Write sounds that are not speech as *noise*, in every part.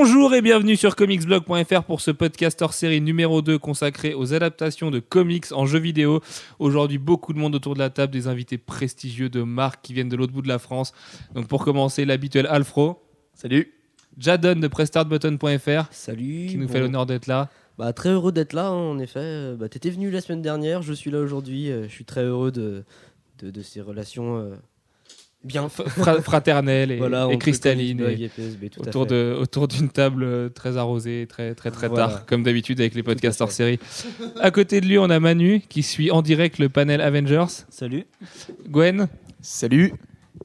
Bonjour et bienvenue sur comicsblog.fr pour ce podcast hors série numéro 2 consacré aux adaptations de comics en jeux vidéo. Aujourd'hui, beaucoup de monde autour de la table, des invités prestigieux de marques qui viennent de l'autre bout de la France. Donc pour commencer, l'habituel Alfro. Salut. Jadon de prestartbutton.fr Salut. qui nous bon. fait l'honneur d'être là. Bah, très heureux d'être là, hein, en effet. Bah, T'étais venu la semaine dernière, je suis là aujourd'hui. euh, Je suis très heureux de, de, de ces relations euh, bien *laughs* fra- fraternelle et, voilà, et cristalline. Et Blog et PSB, tout à autour de autour d'une table euh, très arrosée, très très très Voilà. tard, comme d'habitude avec les podcasts hors série. À côté de lui, on a Manu qui suit en direct le panel Avengers. Salut. Gwen. Salut.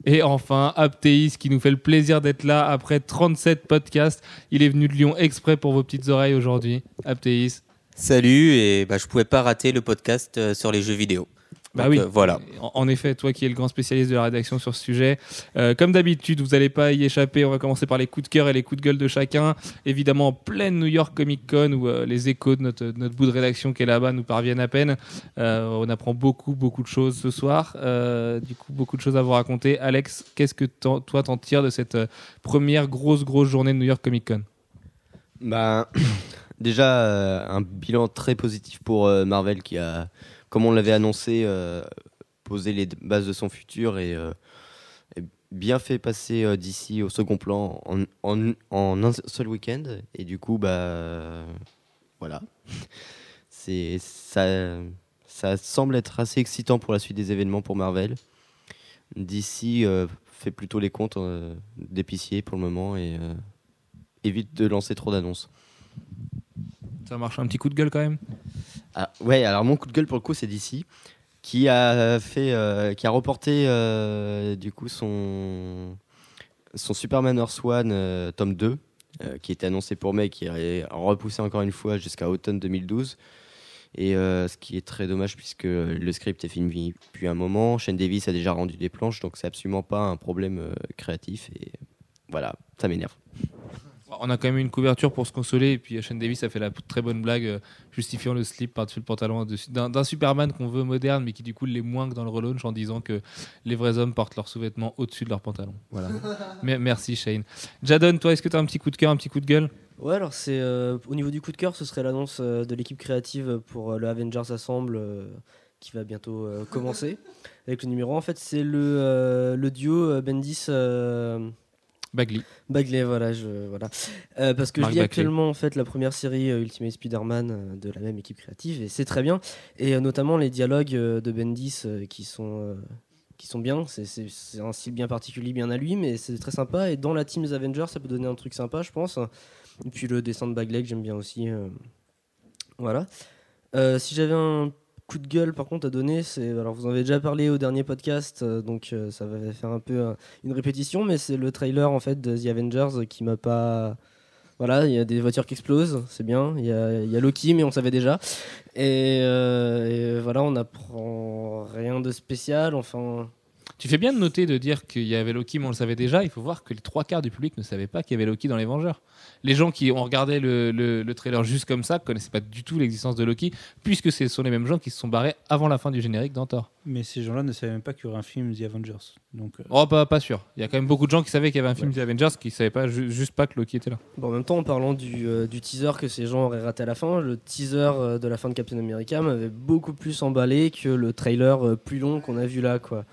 Et enfin, Aptéis qui nous fait le plaisir d'être là après 37 podcasts. Il est venu de Lyon exprès pour vos petites oreilles aujourd'hui. Aptéis. Salut, et bah, je pouvais pas rater le podcast euh, sur les jeux vidéo. Bah Donc, oui. euh, voilà. En, en effet, toi qui es le grand spécialiste de la rédaction sur ce sujet, euh, comme d'habitude, vous n'allez pas y échapper. On va commencer par les coups de cœur et les coups de gueule de chacun. Évidemment, en pleine New York Comic Con où euh, les échos de notre, de notre bout de rédaction qui est là-bas nous parviennent à peine. Euh, on apprend beaucoup, beaucoup de choses ce soir. Euh, du coup, beaucoup de choses à vous raconter. Alex, qu'est-ce que toi t'en tires de cette euh, première grosse, grosse journée de New York Comic Con? Bah, *coughs* déjà, euh, un bilan très positif pour euh, Marvel qui a, comme on l'avait annoncé, euh, posé les bases de son futur et, euh, bien fait passer euh, d'ici au second plan en, un seul week-end. Et du coup, bah, voilà. *laughs* C'est, ça, ça semble être assez excitant pour la suite des événements pour Marvel. D'ici fait plutôt les comptes euh, d'épicier pour le moment et évite de lancer trop d'annonces. Ça marche un petit coup de gueule quand même? Ah, ouais, alors mon coup de gueule pour le coup, c'est d'ici qui a fait, euh, qui a reporté euh, du coup son son Superman Earth One euh, tome 2 euh, qui était annoncé pour mai, qui est repoussé encore une fois jusqu'à automne 2012. Et ce qui est très dommage puisque le script est fini depuis un moment. Shane Davis a déjà rendu des planches, donc c'est absolument pas un problème créatif. Et voilà, ça m'énerve. On a quand même eu une couverture pour se consoler et puis Shane Davis a fait la très bonne blague euh, justifiant le slip par-dessus le pantalon d'un Superman qu'on veut moderne mais qui du coup l'est moins que dans le relaunch en disant que les vrais hommes portent leurs sous-vêtements au-dessus de leur pantalon. Voilà. *laughs* Mais- merci Shane. Jadon, toi est-ce que tu as un petit coup de cœur, un petit coup de gueule? Ouais, alors c'est euh, au niveau du coup de cœur, ce serait l'annonce euh, de l'équipe créative pour le Avengers Assemble euh, qui va bientôt euh, commencer *laughs* avec le numéro. En fait, c'est le, euh, le duo euh, Bendis. Bagley. Bagley, voilà, je, voilà. Euh, parce que Marc je lis Bagley. actuellement en fait la première série euh, Ultimate Spider-Man euh, de la même équipe créative et c'est très bien. Et notamment les dialogues de Bendis qui sont qui sont bien. C'est- un style bien particulier, bien à lui, mais c'est très sympa. Et dans la team des Avengers, ça peut donner un truc sympa, je pense. Et puis le dessin de Bagley que j'aime bien aussi. Voilà. Si j'avais un coup de gueule par contre à donner, c'est alors vous en avez déjà parlé au dernier podcast, euh, donc euh, ça va faire un peu euh, une répétition, mais c'est le trailer en fait de The Avengers qui m'a pas. Voilà, il y a des voitures qui explosent, c'est bien. Il y y a Loki, mais on savait déjà. Et, et voilà, on apprend rien de spécial. Enfin, Tu fais bien de noter de dire qu'il y avait Loki mais on le savait déjà. Il faut voir que les trois quarts du public ne savaient pas qu'il y avait Loki dans les Vengeurs. Les gens qui ont regardé le, le- le trailer juste comme ça connaissaient pas du tout l'existence de Loki puisque ce sont les mêmes gens qui se sont barrés avant la fin du générique d'Antor. Mais ces gens-là ne savaient même pas qu'il y aurait un film The Avengers. Donc, euh, Oh, pas, pas sûr. Il y a quand même beaucoup de gens qui savaient qu'il y avait un film The Avengers qui savaient pas ju- juste pas que Loki était là. Bon, en même temps, en parlant du, euh, du teaser que ces gens auraient raté à la fin, le teaser euh, de la fin de Captain America m'avait beaucoup plus emballé que le trailer plus long qu'on a vu là, quoi.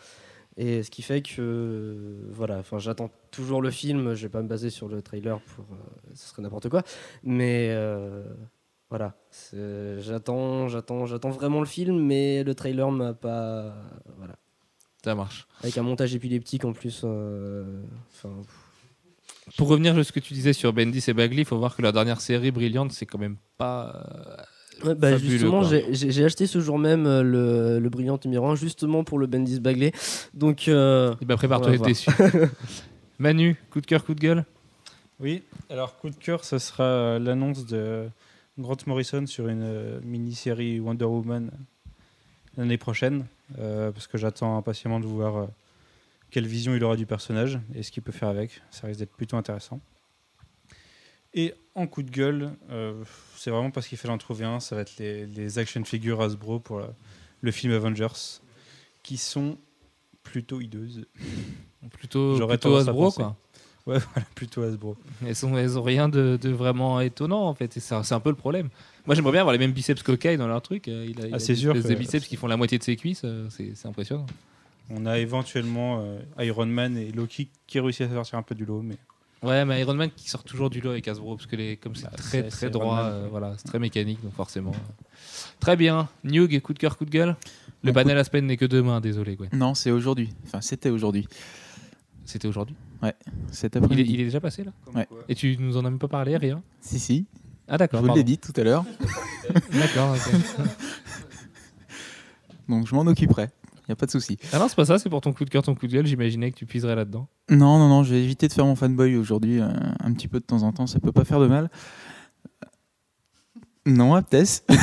Et ce qui fait que, euh, voilà, enfin, j'attends toujours le film. Je vais pas me baser sur le trailer pour, euh, ce serait n'importe quoi. Mais euh, voilà, j'attends, j'attends, j'attends vraiment le film, mais le trailer m'a pas, voilà, Ça marche. avec un montage épileptique en plus. euh, Enfin, Pour revenir à ce que tu disais sur Bendis et Bagley, il faut voir que leur dernière série brillante, c'est quand même pas. Ouais, bah, Fabuleux, justement, j'ai- acheté ce jour même euh, le, le brillant numéro 1 justement pour le Bendis Bagley. Donc, euh, ben, prépare-toi à être déçu. *laughs* Manu, coup de cœur, coup de gueule? Oui, alors coup de cœur, ce sera l'annonce de Grant Morrison sur une euh, mini-série Wonder Woman l'année prochaine, euh, parce que j'attends impatiemment de voir quelle vision il aura du personnage et ce qu'il peut faire avec. Ça risque d'être plutôt intéressant. Et en coup de gueule, euh, c'est vraiment parce qu'il fallait en trouver un, ça va être les, les action figures Hasbro pour le, le film Avengers, qui sont plutôt hideuses. *laughs* Plutôt, plutôt Hasbro, quoi. *laughs* Ouais, voilà, plutôt Hasbro. Elles, sont, elles ont rien de, de vraiment étonnant en fait. C'est un, peu le problème. Moi j'aimerais bien avoir les mêmes biceps qu'Okai dans leur truc. Euh, Il a, il Ah, c'est des sûr espèces de que- biceps qui font la moitié de ses cuisses. euh, C'est c'est impressionnant. On a éventuellement euh, Iron Man et Loki qui réussissent à sortir un peu du lot, mais Ouais, mais Iron Man qui sort toujours du lot avec Hasbro parce que les, comme c'est Bah, très très droit, euh, voilà, c'est très mécanique donc forcément. euh. Très bien. Newg, coup de cœur, coup de gueule. Le Mon panel Aspen n'est que demain, désolé. Gwen. Non, c'est aujourd'hui. Enfin, c'était aujourd'hui. C'était aujourd'hui. Cet Il, est- après-midi. il est déjà passé là? Ouais. Et tu nous en as même pas parlé, rien? Si, si. Ah Je d'accord. vous l'ai dit tout à l'heure. *laughs* D'accord. ok. *laughs* Donc, je m'en occuperai. N'y a pas de souci. Ah non, c'est pas ça, c'est pour ton coup de cœur, ton coup de gueule. J'imaginais que tu puiserais là-dedans. Non, non, non, je vais éviter de faire mon fanboy aujourd'hui. euh, un petit peu de temps en temps, ça peut pas faire de mal. Non, Aptes. *laughs*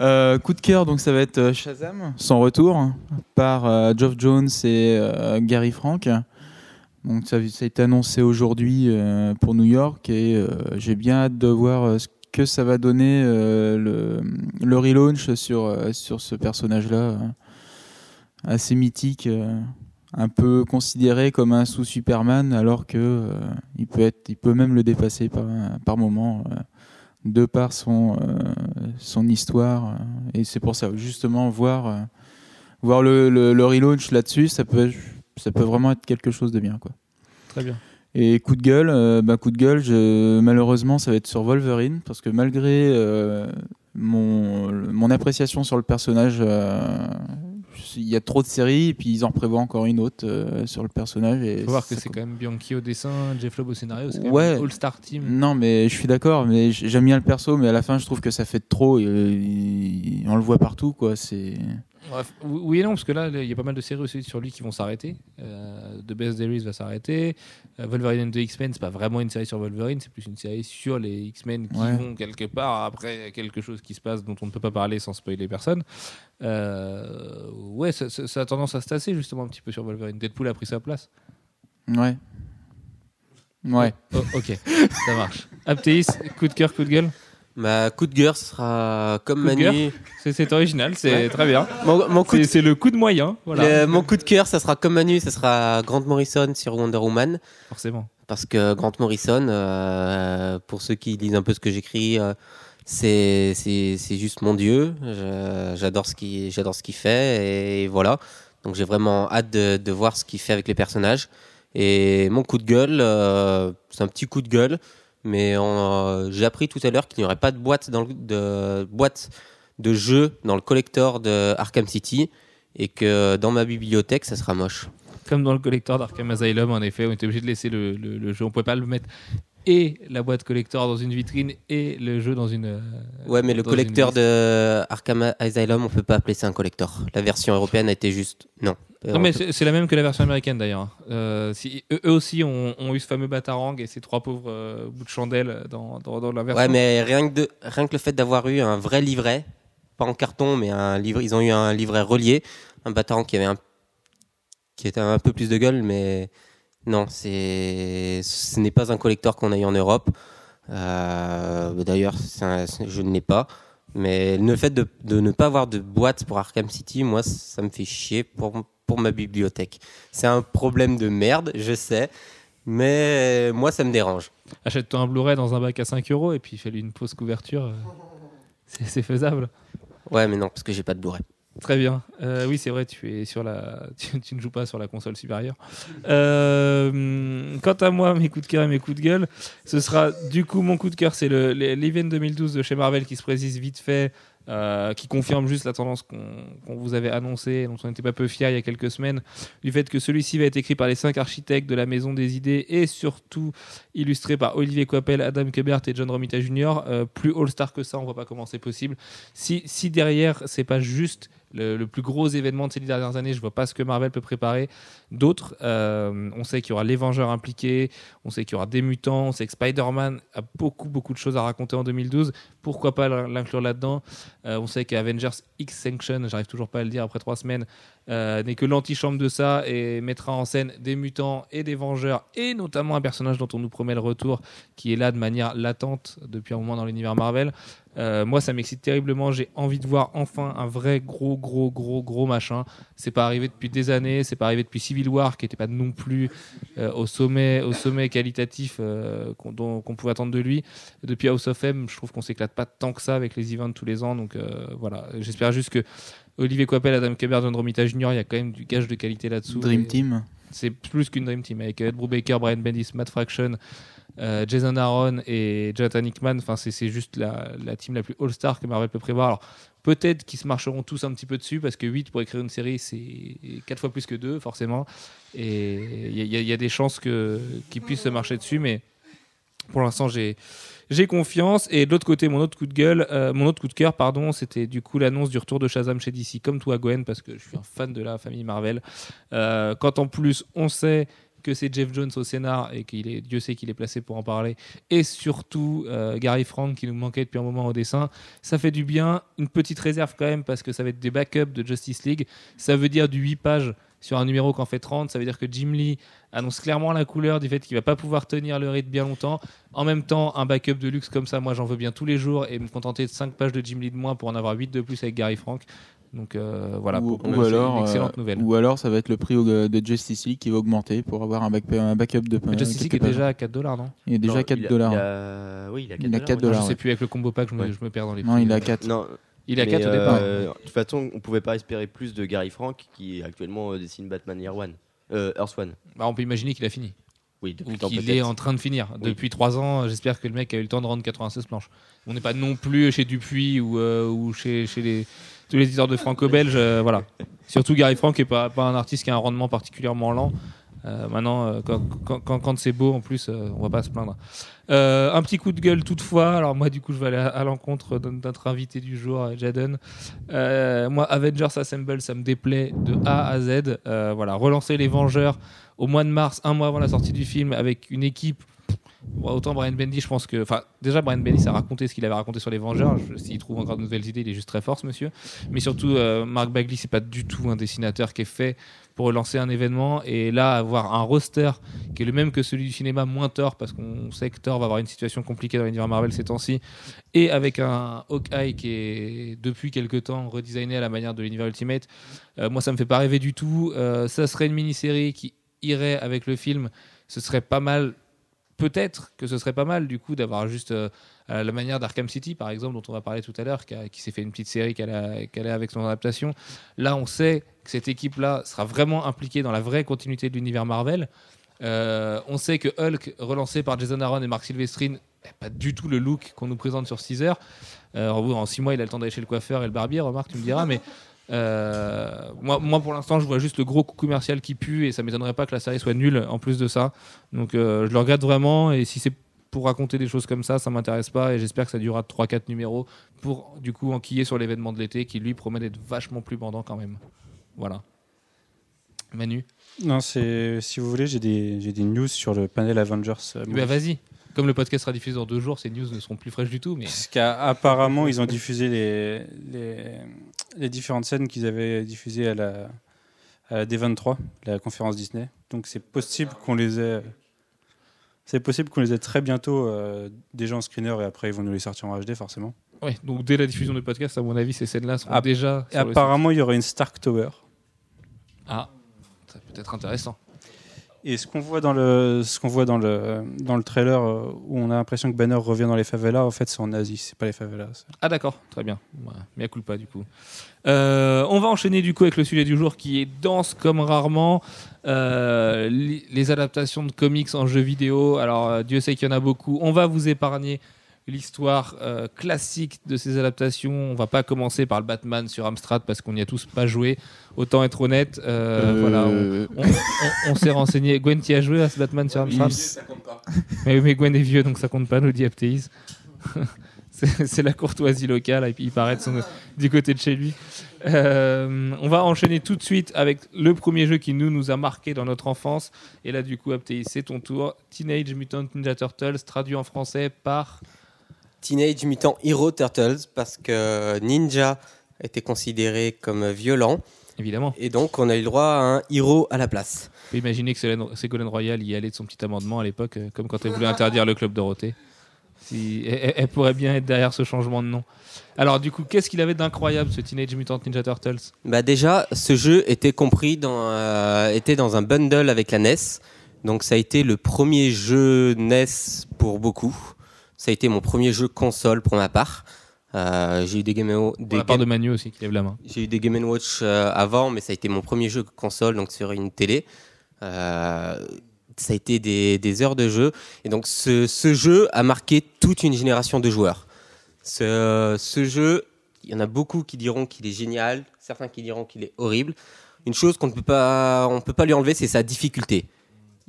Euh, coup de cœur, donc ça va être euh, Shazam, son retour, par euh, Geoff Jones et euh, Gary Frank. Donc ça, ça a été annoncé aujourd'hui euh, pour New York et euh, j'ai bien hâte de voir euh, ce que ça va donner euh, le, le relaunch sur, euh, sur ce personnage-là, euh, assez mythique. euh, un peu considéré comme un sous-Superman, alors que euh, il peut être, il peut même le dépasser par, par moment, euh, de par son euh, son histoire. et c'est pour ça, justement, voir euh, voir le, le, le relaunch là-dessus, ça peut ça peut vraiment être quelque chose de bien, quoi. Très bien. Et coup de gueule, euh, bah, coup de gueule, je, malheureusement, ça va être sur Wolverine, parce que malgré mon, mon appréciation sur le personnage, il y a trop de séries, et puis ils en prévoient encore une autre euh, sur le personnage. Et Il faut voir que c'est quand même Bianchi au dessin, Jeff Loeb au scénario, c'est quand Ouais. All-Star Team. Non, mais je suis d'accord, mais j'aime bien le perso, mais à la fin, je trouve que ça fait trop, et, euh, il- on le voit partout, quoi. C'est. Bref, oui et non, parce que là, il y a pas mal de séries aussi sur lui qui vont s'arrêter. Euh, The Best There Is va s'arrêter. Euh, Wolverine and the X-Men, c'est pas vraiment une série sur Wolverine, c'est plus une série sur les X-Men qui Ouais. vont quelque part après quelque chose qui se passe dont on ne peut pas parler sans spoiler personne. Euh, ouais, ça, ça- ça a tendance à se tasser justement un petit peu sur Wolverine. Deadpool a pris sa place. Ouais. Ouais. Oh, ok, ça marche. Aptéis, coup de cœur, coup de gueule. Ma coup de gueule sera comme Manu. C'est- original, c'est Ouais. très bien. Mon, mon coup de, C'est le coup de moyen, voilà. le- mon coup de cœur, ça sera comme Manu, ça sera Grant Morrison sur Wonder Woman. Forcément. Parce que Grant Morrison, euh, pour ceux qui lisent un peu ce que j'écris, euh, c'est juste mon dieu. Je- J'adore ce qu'il j'adore ce qu'il fait et voilà. Donc j'ai vraiment hâte de, de voir ce qu'il fait avec les personnages. Et mon coup de gueule, euh, c'est un petit coup de gueule, mais euh, j'ai appris tout à l'heure qu'il n'y aurait pas de boîte dans le, de boîte de jeux dans le collector de Arkham City et que dans ma bibliothèque, ça sera moche. Comme dans le collector d'Arkham Asylum, en effet, on était obligé de laisser le, le- le jeu. On pouvait pas le mettre et la boîte collector dans une vitrine et le jeu dans une. euh, Ouais, mais le collecteur de Arkham Asylum, on peut pas appeler ça un collector. La version européenne a été juste. Non. Non, on mais c'est la même que la version américaine d'ailleurs. Euh, si, eux, aussi ont, ont eu ce fameux batarang et ces trois pauvres euh, bouts de chandelle dans, dans, dans la version. Ouais, mais rien que, de, rien que le fait d'avoir eu un vrai livret, pas en carton, mais un livre, ils ont eu un livret relié, un battant qui avait un, qui était un peu plus de gueule, mais non, c'est, ce n'est pas un collector qu'on a eu en Europe. Euh, D'ailleurs, je ne l'ai pas. Mais le fait de, de ne pas avoir de boîte pour Arkham City, moi, ça me fait chier pour, pour ma bibliothèque. C'est un problème de merde, je sais, mais moi, ça me dérange. Achète-toi un Blu-ray dans un bac à 5 euros et puis fais-lui une fausse couverture. euh, c'est faisable. Ouais, mais non, parce que j'ai pas de Blu-ray. Très bien. Euh, oui, c'est vrai, tu es sur la, *laughs* tu, tu ne joues pas sur la console supérieure. Euh, quant à moi, mes coups de cœur et mes coups de gueule, ce sera du coup mon coup de cœur, c'est le le- l'event 2012 de chez Marvel qui se précise vite fait, euh, qui confirme juste la tendance qu'on vous avait annoncée, dont on n'était pas peu fiers il y a quelques semaines, du fait que celui-ci va être écrit par les cinq architectes de la Maison des Idées et surtout illustré par Olivier Coppel, Adam Kubert et John Romita Jr. Euh, plus all-star que ça, on voit pas comment c'est possible. Si, si derrière, c'est pas juste le, plus gros événement de ces dernières années, je vois pas ce que Marvel peut préparer. D'autres, euh, on sait qu'il y aura les Vengeurs impliqués, on sait qu'il y aura des mutants, on sait que Spider-Man a beaucoup beaucoup de choses à raconter en 2012. Pourquoi pas l'inclure là-dedans? Euh, On sait qu'Avengers X Sanction, j'arrive toujours pas à le dire après trois semaines, euh, n'est que l'antichambre de ça et mettra en scène des mutants et des Vengeurs et notamment un personnage dont on nous promet le retour qui est là de manière latente depuis un moment dans l'univers Marvel. Euh, moi, ça m'excite terriblement. J'ai envie de voir enfin un vrai gros, gros, gros, gros machin. C'est pas arrivé depuis des années. C'est pas arrivé depuis Civil War, qui était pas non plus euh, au sommet, au sommet qualitatif euh, qu'on dont- qu'on pouvait attendre de lui. Depuis House of M, je trouve qu'on s'éclate pas tant que ça avec les events tous les ans. Donc euh, voilà, j'espère juste que Olivier Coppel, Adam Kebert, John Romita Jr., il y a quand même du gage de qualité là-dessous. Dream Et- Team. C'est plus qu'une Dream Team avec Ed Brubaker, Brian Bendis, Matt Fraction, euh, Jason Aaron et Jonathan Hickman. Enfin, c'est, juste la, la team la plus all-star que Marvel peut prévoir. Alors, peut-être qu'ils se marcheront tous un petit peu dessus parce que 8 pour écrire une série, c'est 4 fois plus que 2, forcément. Et il y, a- des chances qu'ils puissent se marcher dessus, mais pour l'instant, j'ai. J'ai confiance et de l'autre côté mon autre coup de gueule, euh, mon autre coup de cœur pardon, c'était du coup l'annonce du retour de Shazam chez DC comme toi Gwen parce que je suis un fan de la famille Marvel. Euh, quand en plus on sait que c'est Jeff Jones au scénar et qu'il est Dieu sait qu'il est placé pour en parler et surtout euh, Gary Frank qui nous manquait depuis un moment au dessin, ça fait du bien. Une petite réserve quand même parce que ça va être des backups de Justice League. Ça veut dire du 8 pages sur un numéro qu'en fait 30. Ça veut dire que Jim Lee annonce clairement la couleur du fait qu'il va pas pouvoir tenir le rythme bien longtemps. En même temps, un backup de luxe comme ça, moi j'en veux bien tous les jours et me contenter de 5 pages de Jim Lee de moins pour en avoir 8 de plus avec Gary Frank. Donc euh, voilà, ou, pour- ou c'est alors, une excellente euh, nouvelle. ou alors ça va être le prix de Justice League qui va augmenter pour avoir un, back- un backup de Mais Justice League est pages. déjà à 4 dollars, non? Il est déjà Non, à 4 il a- dollars. il a- Oui, il a 4 Il a dollars. 4 ouais. Non, dollars, je sais ouais. plus avec le combo pack, je me, Ouais. je me perds dans les Non, prix. il est à 4. Non, Il est à mais, 4 au départ. euh, De toute façon, on pouvait pas espérer plus de Gary Frank qui actuellement euh, dessine Batman Year One. Euh, Earth One. Bah, on peut imaginer qu'il a fini. Oui, Ou depuis le temps qu'il est en train de finir. Oui. Depuis 3 ans, j'espère que le mec a eu le temps de rendre 96 planches. On n'est pas non plus chez Dupuis ou, euh, ou chez, chez les, tous les éditeurs de franco-belge. euh, voilà. *laughs* Surtout Gary Frank n'est pas, pas un artiste qui a un rendement particulièrement lent. Euh, maintenant, euh, quand, c'est beau, en plus, euh, on va pas se plaindre. Euh, un petit coup de gueule toutefois. Alors moi, du coup, je vais aller à, l'encontre de notre invité du jour, Jaden. Moi, Avengers Assemble, ça me déplaît de A à Z. Voilà, relancer les Vengeurs au mois de mars, un mois avant la sortie du film, avec une équipe. Autant Brian Bendy, je pense que. Enfin, déjà, Brian Bendy a raconté ce qu'il avait raconté sur les Vengeurs. S'il trouve encore de nouvelles idées, il est juste très fort, monsieur. Mais surtout, Mark Bagley, c'est pas du tout un dessinateur qui est fait pour relancer un événement. Et là, avoir un roster qui est le même que celui du cinéma, moins Thor, parce qu'on sait que Thor va avoir une situation compliquée dans l'univers Marvel ces temps-ci, et avec un Hawkeye qui est depuis quelques temps redesigné à la manière de l'univers Ultimate, euh, moi, ça me fait pas rêver du tout. Euh, ça serait une mini-série qui irait avec le film. Ce serait pas mal. Peut-être que ce serait pas mal du coup d'avoir juste euh, la manière d'Arkham City par exemple dont on va parler tout à l'heure qui, s'est fait une petite série qu'elle a, qu'elle a avec son adaptation. Là on sait que cette équipe-là sera vraiment impliquée dans la vraie continuité de l'univers Marvel. Euh, on sait que Hulk relancé par Jason Aaron et Mark Silvestrine pas du tout le look qu'on nous présente sur 6 heures. En 6 mois il a le temps d'aller chez le coiffeur et le barbier remarque tu me diras mais moi, moi, pour l'instant, je vois juste le gros coup commercial qui pue et ça m'étonnerait pas que la série soit nulle en plus de ça. Donc, euh, je le regrette vraiment. Et si c'est pour raconter des choses comme ça, ça m'intéresse pas. Et j'espère que ça durera 3-4 numéros pour du coup enquiller sur l'événement de l'été qui lui promet d'être vachement plus bandant quand même. Voilà. Manu? Non, c'est si vous voulez, j'ai des, des news sur le panel Avengers. euh, Bah, Vas-y. Comme le podcast sera diffusé dans deux jours, ces news ne seront plus fraîches du tout. Mais Parce qu'apparemment, ils ont diffusé les, les, les différentes scènes qu'ils avaient diffusées à la, à la D23, la conférence Disney. Donc c'est possible qu'on les ait. C'est possible qu'on les ait très bientôt euh, déjà en screener et après ils vont nous les sortir en HD forcément. ouais, donc dès la diffusion du podcast, à mon avis, ces scènes-là seront déjà. Et apparemment il y aura une Stark Tower. Ah, ça peut être intéressant. Et ce qu'on voit dans le ce qu'on voit dans le dans le trailer euh, où on a l'impression que Banner revient dans les favelas, en fait c'est en Asie, c'est pas les favelas. Ah d'accord, très bien. Mais à coup pas du coup. Euh, on va enchaîner du coup avec le sujet du jour qui est dense comme rarement. Euh, les adaptations de comics en jeux vidéo. Alors Dieu sait qu'il y en a beaucoup. On va vous épargner l'histoire euh, classique de ces adaptations. On va pas commencer par le Batman sur Amstrad parce qu'on n'y a tous pas joué. Autant être honnête. Euh, Voilà, on, Euh, on- *laughs* on- on s'est renseigné. Gwen, tu as joué à ce Batman sur Amstrad mais, *laughs* mais Gwen est vieux, donc ça compte pas, nous dit Aptéis. *laughs* c'est la courtoisie locale, et puis il paraît de son- du côté de chez lui. Euh, on va enchaîner tout de suite avec le premier jeu qui nous, nous a marqué dans notre enfance. Et là, du coup, Aptéis, c'est ton tour. Teenage Mutant Ninja Turtles, traduit en français par. Teenage Mutant Hero Turtles parce que Ninja était considéré comme violent Évidemment. et donc on a eu le droit à un héros à la place. On peut imaginer que Ségolène Royal y allait de son petit amendement à l'époque, euh, comme quand elle voulait interdire le club Dorothée. Si, elle, elle pourrait bien être derrière ce changement de nom. Alors, du coup, qu'est-ce qu'il avait d'incroyable ce Teenage Mutant Ninja Turtles? Bah déjà, ce jeu était compris dans, euh, était dans un bundle avec la NES. Donc ça a été le premier jeu NES pour beaucoup. Ça a été mon premier jeu console pour ma part. Euh, j'ai eu des Game, Pour des la part de Manu aussi qui lève la main. j'ai eu des Game Watch euh, avant, mais ça a été mon premier jeu console, donc sur une télé. Euh, ça a été des, des heures de jeu. Et donc ce, ce jeu a marqué toute une génération de joueurs. Ce, ce jeu, il y en a beaucoup qui diront qu'il est génial, certains qui diront qu'il est horrible. Une chose qu'on ne peut pas, on peut pas lui enlever, c'est sa difficulté.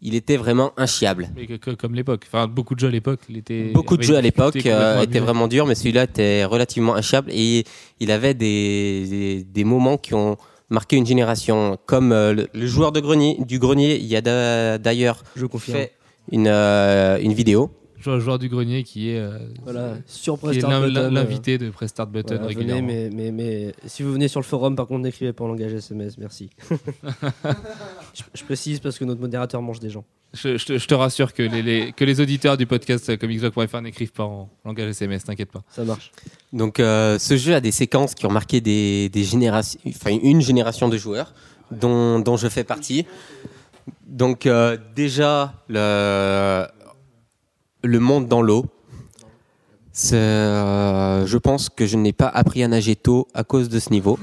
Il était vraiment inchiable. Mais que- que- comme l'époque. Enfin, beaucoup de jeux à l'époque. il était- Beaucoup de jeux à l'époque euh, étaient vraiment durs, mais celui-là était relativement inchiable et il avait des, des, des moments qui ont marqué une génération. Comme euh, le, le joueur de grenier, du grenier, il y a da- d'ailleurs Je confirme. fait une, euh, une vidéo. Joueur, joueur du grenier qui est, euh, Voilà, sur qui est Prestart l'in- Button, euh, l'invité de Prestart Button voilà, venez, régulièrement. mais, mais, mais si vous venez sur le forum, par contre, n'écrivez pas en langage SMS, merci. *laughs* je, je précise parce que notre modérateur mange des gens. Je, je te, je te rassure que les, les- que les auditeurs du podcast comicsblog.fr n'écrivent pas en langage SMS, t'inquiète pas. Ça marche. Donc euh, ce jeu a des séquences qui ont marqué des, des générations, enfin une génération de joueurs dont, dont je fais partie. Donc euh, déjà le, le monde dans l'eau. C'est, euh, je pense que je n'ai pas appris à nager tôt à cause de ce niveau.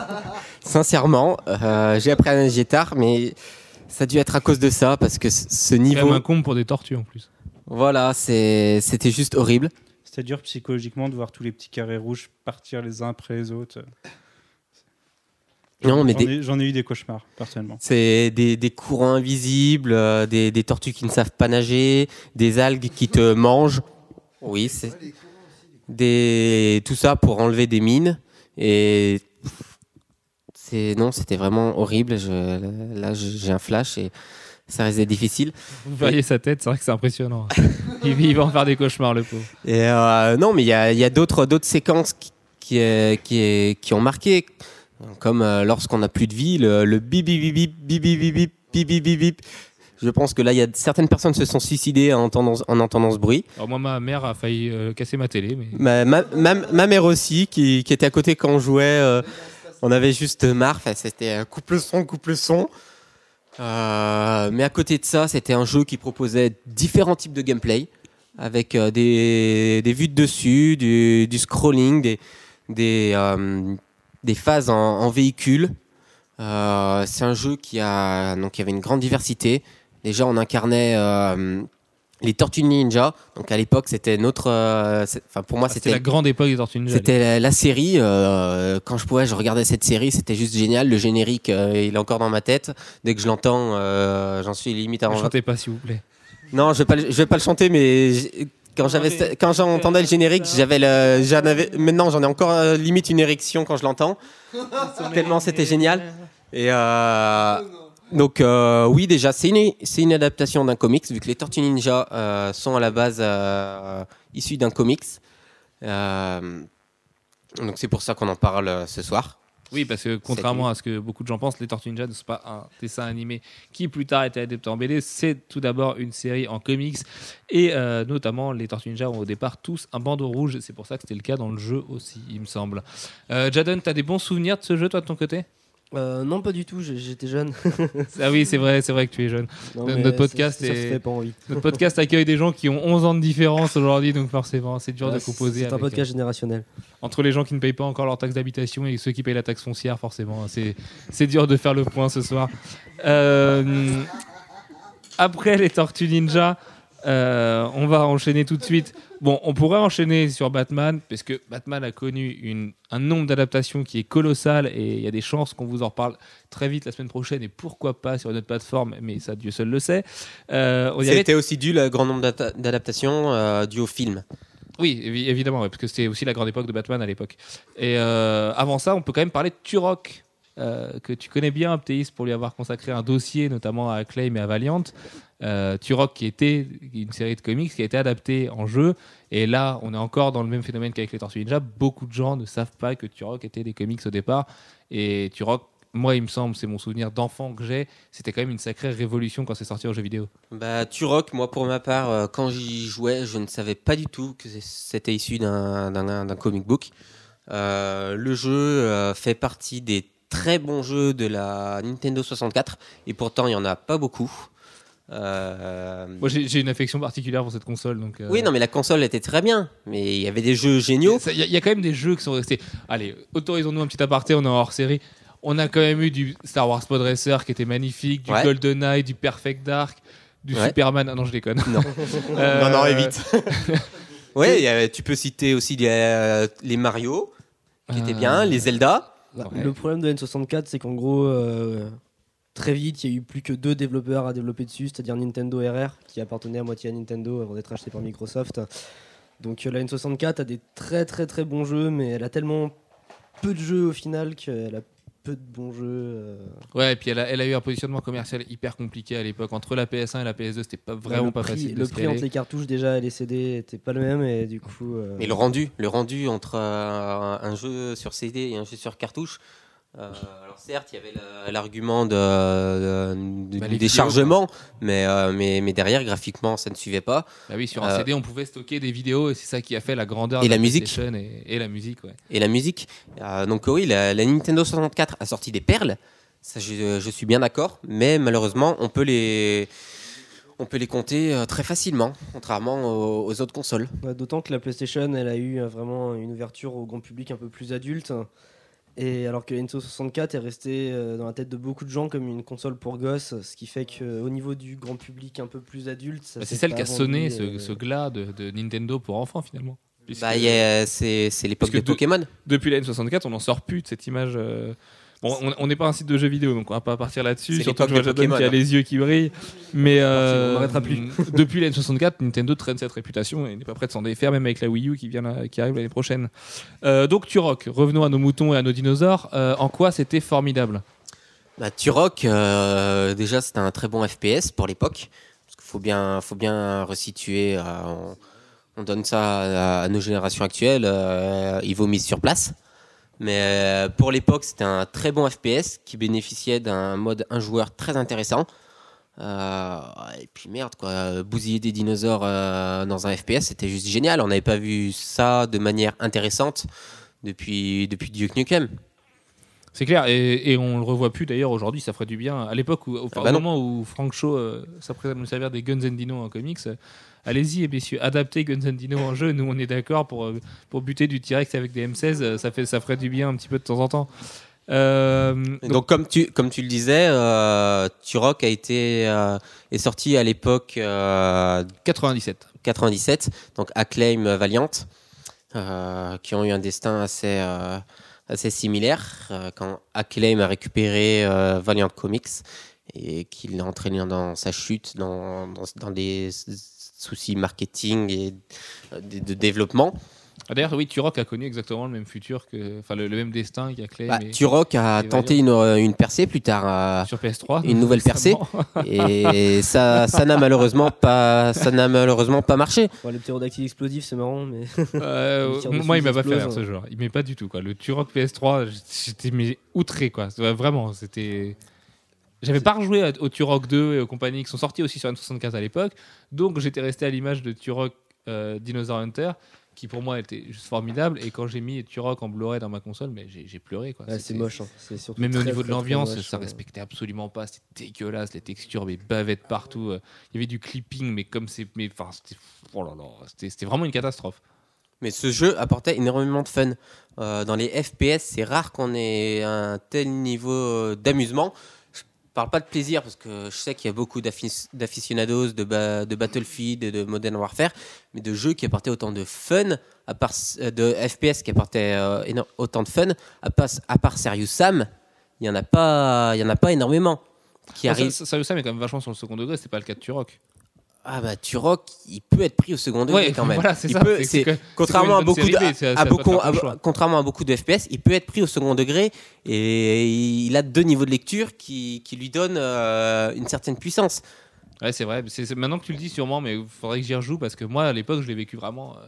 *laughs* Sincèrement, euh, j'ai appris à nager tard, mais ça a dû être à cause de ça parce que ce niveau, un comble pour des tortues en plus. voilà, c'est, c'était juste horrible. C'était dur psychologiquement de voir tous les petits carrés rouges partir les uns après les autres. Non, mais J'en ai- eu des cauchemars, personnellement. C'est des, des courants invisibles, euh, des, des tortues qui ne savent pas nager, des algues qui te mangent. Oui, c'est des tout ça pour enlever des mines et c'est non, c'était vraiment horrible. Je, là, j'ai un flash et ça restait difficile. Vous verriez sa tête, c'est vrai que c'est impressionnant. *laughs* il, il va en faire des cauchemars, le pauvre. Et euh, non, mais il y a, il y a d'autres d'autres séquences qui qui, euh, qui, est- qui ont marqué, comme euh, lorsqu'on n'a plus de vie, le, le bip bip bip bip bip bip bip bip bip bip bip. Je pense que là, il y a certaines personnes se sont suicidées en entendant, en entendant ce bruit. Alors moi, ma mère a failli euh, casser ma télé, mais Ma, ma, ma, ma mère aussi, qui, qui était à côté quand on jouait. euh, on avait juste marre. Enfin, c'était euh, coupe le son, coupe le son. Euh, mais à côté de ça, c'était un jeu qui proposait différents types de gameplay, avec euh, des, des vues de dessus, du, du scrolling, des, des, euh, des phases en, en véhicule. Euh, c'est un jeu qui a donc il y avait une grande diversité. Déjà, on incarnait euh, les Tortues Ninja. Donc à l'époque, c'était notre. euh, Enfin, pour moi, Ah, c'était la grande époque des Tortues Ninja. c'était la, la série. euh, quand je pouvais, je regardais cette série. C'était juste génial. Le générique, euh, il est encore dans ma tête. Dès que je l'entends, j'en suis limite à Ne chantez pas, s'il vous plaît. Non, je vais pas, je vais pas le chanter, mais quand j'avais, quand j'entendais le générique, j'avais le, j'en avais. Maintenant, j'en ai encore euh, limite une érection quand je l'entends. *laughs* Tellement c'était génial. Et euh, donc euh, oui, déjà, c'est une, c'est une adaptation d'un comics, vu que les Tortues Ninja sont à la base issus d'un comics. Donc c'est pour ça qu'on en parle ce soir. Oui, parce que contrairement à ce que beaucoup de gens pensent, les Tortues Ninja ne sont pas un dessin animé qui plus tard a été adapté en BD. C'est tout d'abord une série en comics. Et euh, notamment, les Tortues Ninja ont au départ tous un bandeau rouge. C'est pour ça que c'était le cas dans le jeu aussi, il me semble. Euh, Jadon, tu as des bons souvenirs de ce jeu, toi, de ton côté? Euh, non, pas du tout, j'étais jeune. *laughs* Ah oui, c'est vrai, c'est vrai que tu es jeune. Non, Notre podcast ça, ça se est- fait pas envie. Notre podcast accueille des gens qui ont 11 ans de différence aujourd'hui, donc forcément, c'est dur Ouais, de c'est- composer. C'est un avec, podcast générationnel. euh, entre les gens qui ne payent pas encore leur taxe d'habitation et ceux qui payent la taxe foncière, forcément. C'est, c'est dur de faire le point ce soir. Euh, après les Tortues Ninja, euh, on va enchaîner tout de suite. Bon, on pourrait enchaîner sur Batman, parce que Batman a connu une- un nombre d'adaptations qui est colossal et il y a des chances qu'on vous en reparle très vite la semaine prochaine et pourquoi pas sur une autre plateforme, mais ça Dieu seul le sait. Euh, on y avait C'était aussi dû le grand nombre d'adaptations euh, dû au film. Oui, évi- évidemment, ouais, parce que c'était aussi la grande époque de Batman à l'époque. Et euh, avant ça, on peut quand même parler de Turok, euh, que tu connais bien, Aptéis, pour lui avoir consacré un dossier, notamment à Acclaim et à Valiant. Euh, Turok, qui était une série de comics qui a été adaptée en jeu. Et là, on est encore dans le même phénomène qu'avec les Tortues Ninja. Beaucoup de gens ne savent pas que Turok était des comics au départ. Et Turok moi, il me semble, c'est mon souvenir d'enfant que j'ai, c'était quand même une sacrée révolution quand c'est sorti en jeu vidéo. Bah, Turok, moi pour ma part, euh, quand j'y jouais, je ne savais pas du tout que c'était issu d'un comic book. Euh, le jeu fait partie des très bons jeux de la Nintendo 64, et pourtant il n'y en a pas beaucoup. Euh, Moi, j'ai une affection particulière pour cette console. Donc, euh, Oui, non, mais la console était très bien, mais il y avait des jeux géniaux. Il y, a- il y a quand même des jeux qui sont restés. Allez, autorisons-nous un petit aparté, on est en hors série. On a quand même eu du Star Wars Pod Racer qui était magnifique, du Ouais. GoldenEye, du Perfect Dark, du Ouais. Superman. Ah non, je déconne. Non. Euh, *laughs* Non, non, évite. *laughs* Ouais, il y avait- tu peux citer aussi les, euh, les Mario, qui étaient Euh, bien, les Zelda. Bah, Ouais. Le problème de N64, c'est qu'en gros, euh, très vite, il y a eu plus que deux développeurs à développer dessus, c'est-à-dire Nintendo RR, qui appartenait à moitié à Nintendo avant d'être acheté par Microsoft. Donc euh, la N64 a des très très très bons jeux, mais elle a tellement peu de jeux au final qu'elle a peu de bons jeux. euh. Ouais, et puis elle a, elle a eu un positionnement commercial hyper compliqué à l'époque. Entre la PS1 et la PS2, c'était pas vraiment pas prix, facile de Le prix entre les cartouches déjà et les CD était pas le même, et du coup. euh, Mais le rendu, le rendu entre euh, un jeu sur CD et un jeu sur cartouche. Euh, alors certes, il y avait la- l'argument de, de- du Bah, les déchargement, mais, euh, mais, mais derrière, graphiquement, ça ne suivait pas. Bah oui, sur un Euh, CD, on pouvait stocker des vidéos et c'est ça qui a fait la grandeur Et de la musique. PlayStation Et, et la musique, ouais. Et la musique. Euh, donc oui, la, la Nintendo 64 a sorti des perles, ça je, je suis bien d'accord, mais malheureusement, on peut les... On peut les compter très facilement, contrairement aux, autres consoles. Ouais, D'autant que la PlayStation, elle a eu vraiment une ouverture au grand public un peu plus adulte. Et alors que la Nintendo 64 est restée euh, dans la tête de beaucoup de gens comme une console pour gosses, ce qui fait qu'au niveau du grand public un peu plus adulte, Bah, c'est celle qui a sonné ce, euh, ce glas de, de Nintendo pour enfants finalement. Puisque Bah, c'est l'époque de- Pokémon. Depuis la N64, on n'en sort plus de cette image. euh, Bon, on- n'est pas un site de jeux vidéo, donc on va pas partir là-dessus. C'est Surtout que Jadon qui a Pokémon, les yeux qui brillent. Mais euh, on plus. *laughs* depuis la N64, Nintendo traîne cette réputation et n'est pas prêt de s'en défaire, même avec la Wii U qui, vient là- qui arrive l'année prochaine. Euh, donc Turok, revenons à nos moutons et à nos dinosaures. Euh, en quoi c'était formidable? Bah, Turok, euh, déjà, c'était un très bon FPS pour l'époque. Parce qu'il faut bien, faut bien resituer. euh, on, on donne ça à, à nos générations actuelles. euh, il vaut mise sur place. Mais euh, pour l'époque, c'était un très bon FPS qui bénéficiait d'un mode un joueur très intéressant. Euh, et puis merde, quoi, bousiller des dinosaures euh, dans un FPS, c'était juste génial. On n'avait pas vu ça de manière intéressante depuis, depuis Duke Nukem. C'est clair, et, et on le revoit plus d'ailleurs aujourd'hui, ça ferait du bien. À l'époque, où, enfin, Ah bah au moment où Frank Shaw euh, s'apprête à nous servir des Guns and Dino en comics, allez-y, messieurs, adaptez Guns and Dino en jeu. Nous, on est d'accord pour, euh, pour buter du T-Rex avec des M16, euh, ça, fait, ça ferait du bien un petit peu de temps en temps. Euh, donc, Donc, comme tu comme tu le disais, euh, Turok a été euh, est sorti à l'époque euh, 97. 97, donc Acclaim Valiant, euh, qui ont eu un destin assez euh, assez similaire euh, quand Acclaim a récupéré euh, Valiant Comics et qui l'a entraîné dans sa chute dans dans, dans des soucis marketing et euh, de, de développement. Ah, D'ailleurs, oui, Turok a connu exactement le même futur, que, enfin le, le même destin qu'il y a Clay Bah, Turok a tenté une, une percée plus tard. euh, sur PS3. une nouvelle percée. *laughs* et ça ça n'a malheureusement pas ça n'a malheureusement pas marché ouais, le ptérodactyle explosif, c'est marrant, mais Euh, *laughs* Il moi, il m'a pas fait rire ce genre. Il m'est pas du tout quoi. Le Turok PS3, j'étais outré quoi. Vraiment, c'était. J'avais pas rejoué au Turok 2 et aux compagnies qui sont sortis aussi sur N64 à l'époque, donc j'étais resté à l'image de Turok euh, Dinosaur Hunter, qui pour moi était juste formidable. Et quand j'ai mis Turok en Blu-ray dans ma console, mais j'ai pleuré quoi. c'est moche. hein. C'est surtout Même au niveau de l'ambiance, ça respectait absolument pas. C'était dégueulasse, les textures, mais bavettes partout. euh, Il y avait du clipping, mais comme c'est. Mais enfin, c'était. Oh là là, c'était- vraiment une catastrophe. mais ce jeu apportait énormément de fun Euh, dans les FPS c'est rare qu'on ait un tel niveau d'amusement parle pas de plaisir parce que je sais qu'il y a beaucoup d'aficionados de, ba- de Battlefield et de Modern Warfare mais de jeux qui apportaient autant de fun à part euh, de FPS qui apportaient euh, autant de fun à part, à part Serious Sam il y en a pas il y en a pas énormément qui Ah, ça, ça, ça, mais quand même vachement sur le second degré, c'était pas le cas de Turok. Ah bah Turok, il peut être pris au second degré Ouais, quand même. voilà, c'est Il ça, peut- que- contrairement à beaucoup de, à à beaucoup, à- contrairement à beaucoup de FPS, il peut être pris au second degré et il a deux niveaux de lecture qui, qui lui donnent euh, une certaine puissance. Ouais, c'est vrai. C'est maintenant que tu le dis, sûrement, mais il faudrait que j'y rejoue parce que moi, à l'époque, je l'ai vécu vraiment. euh,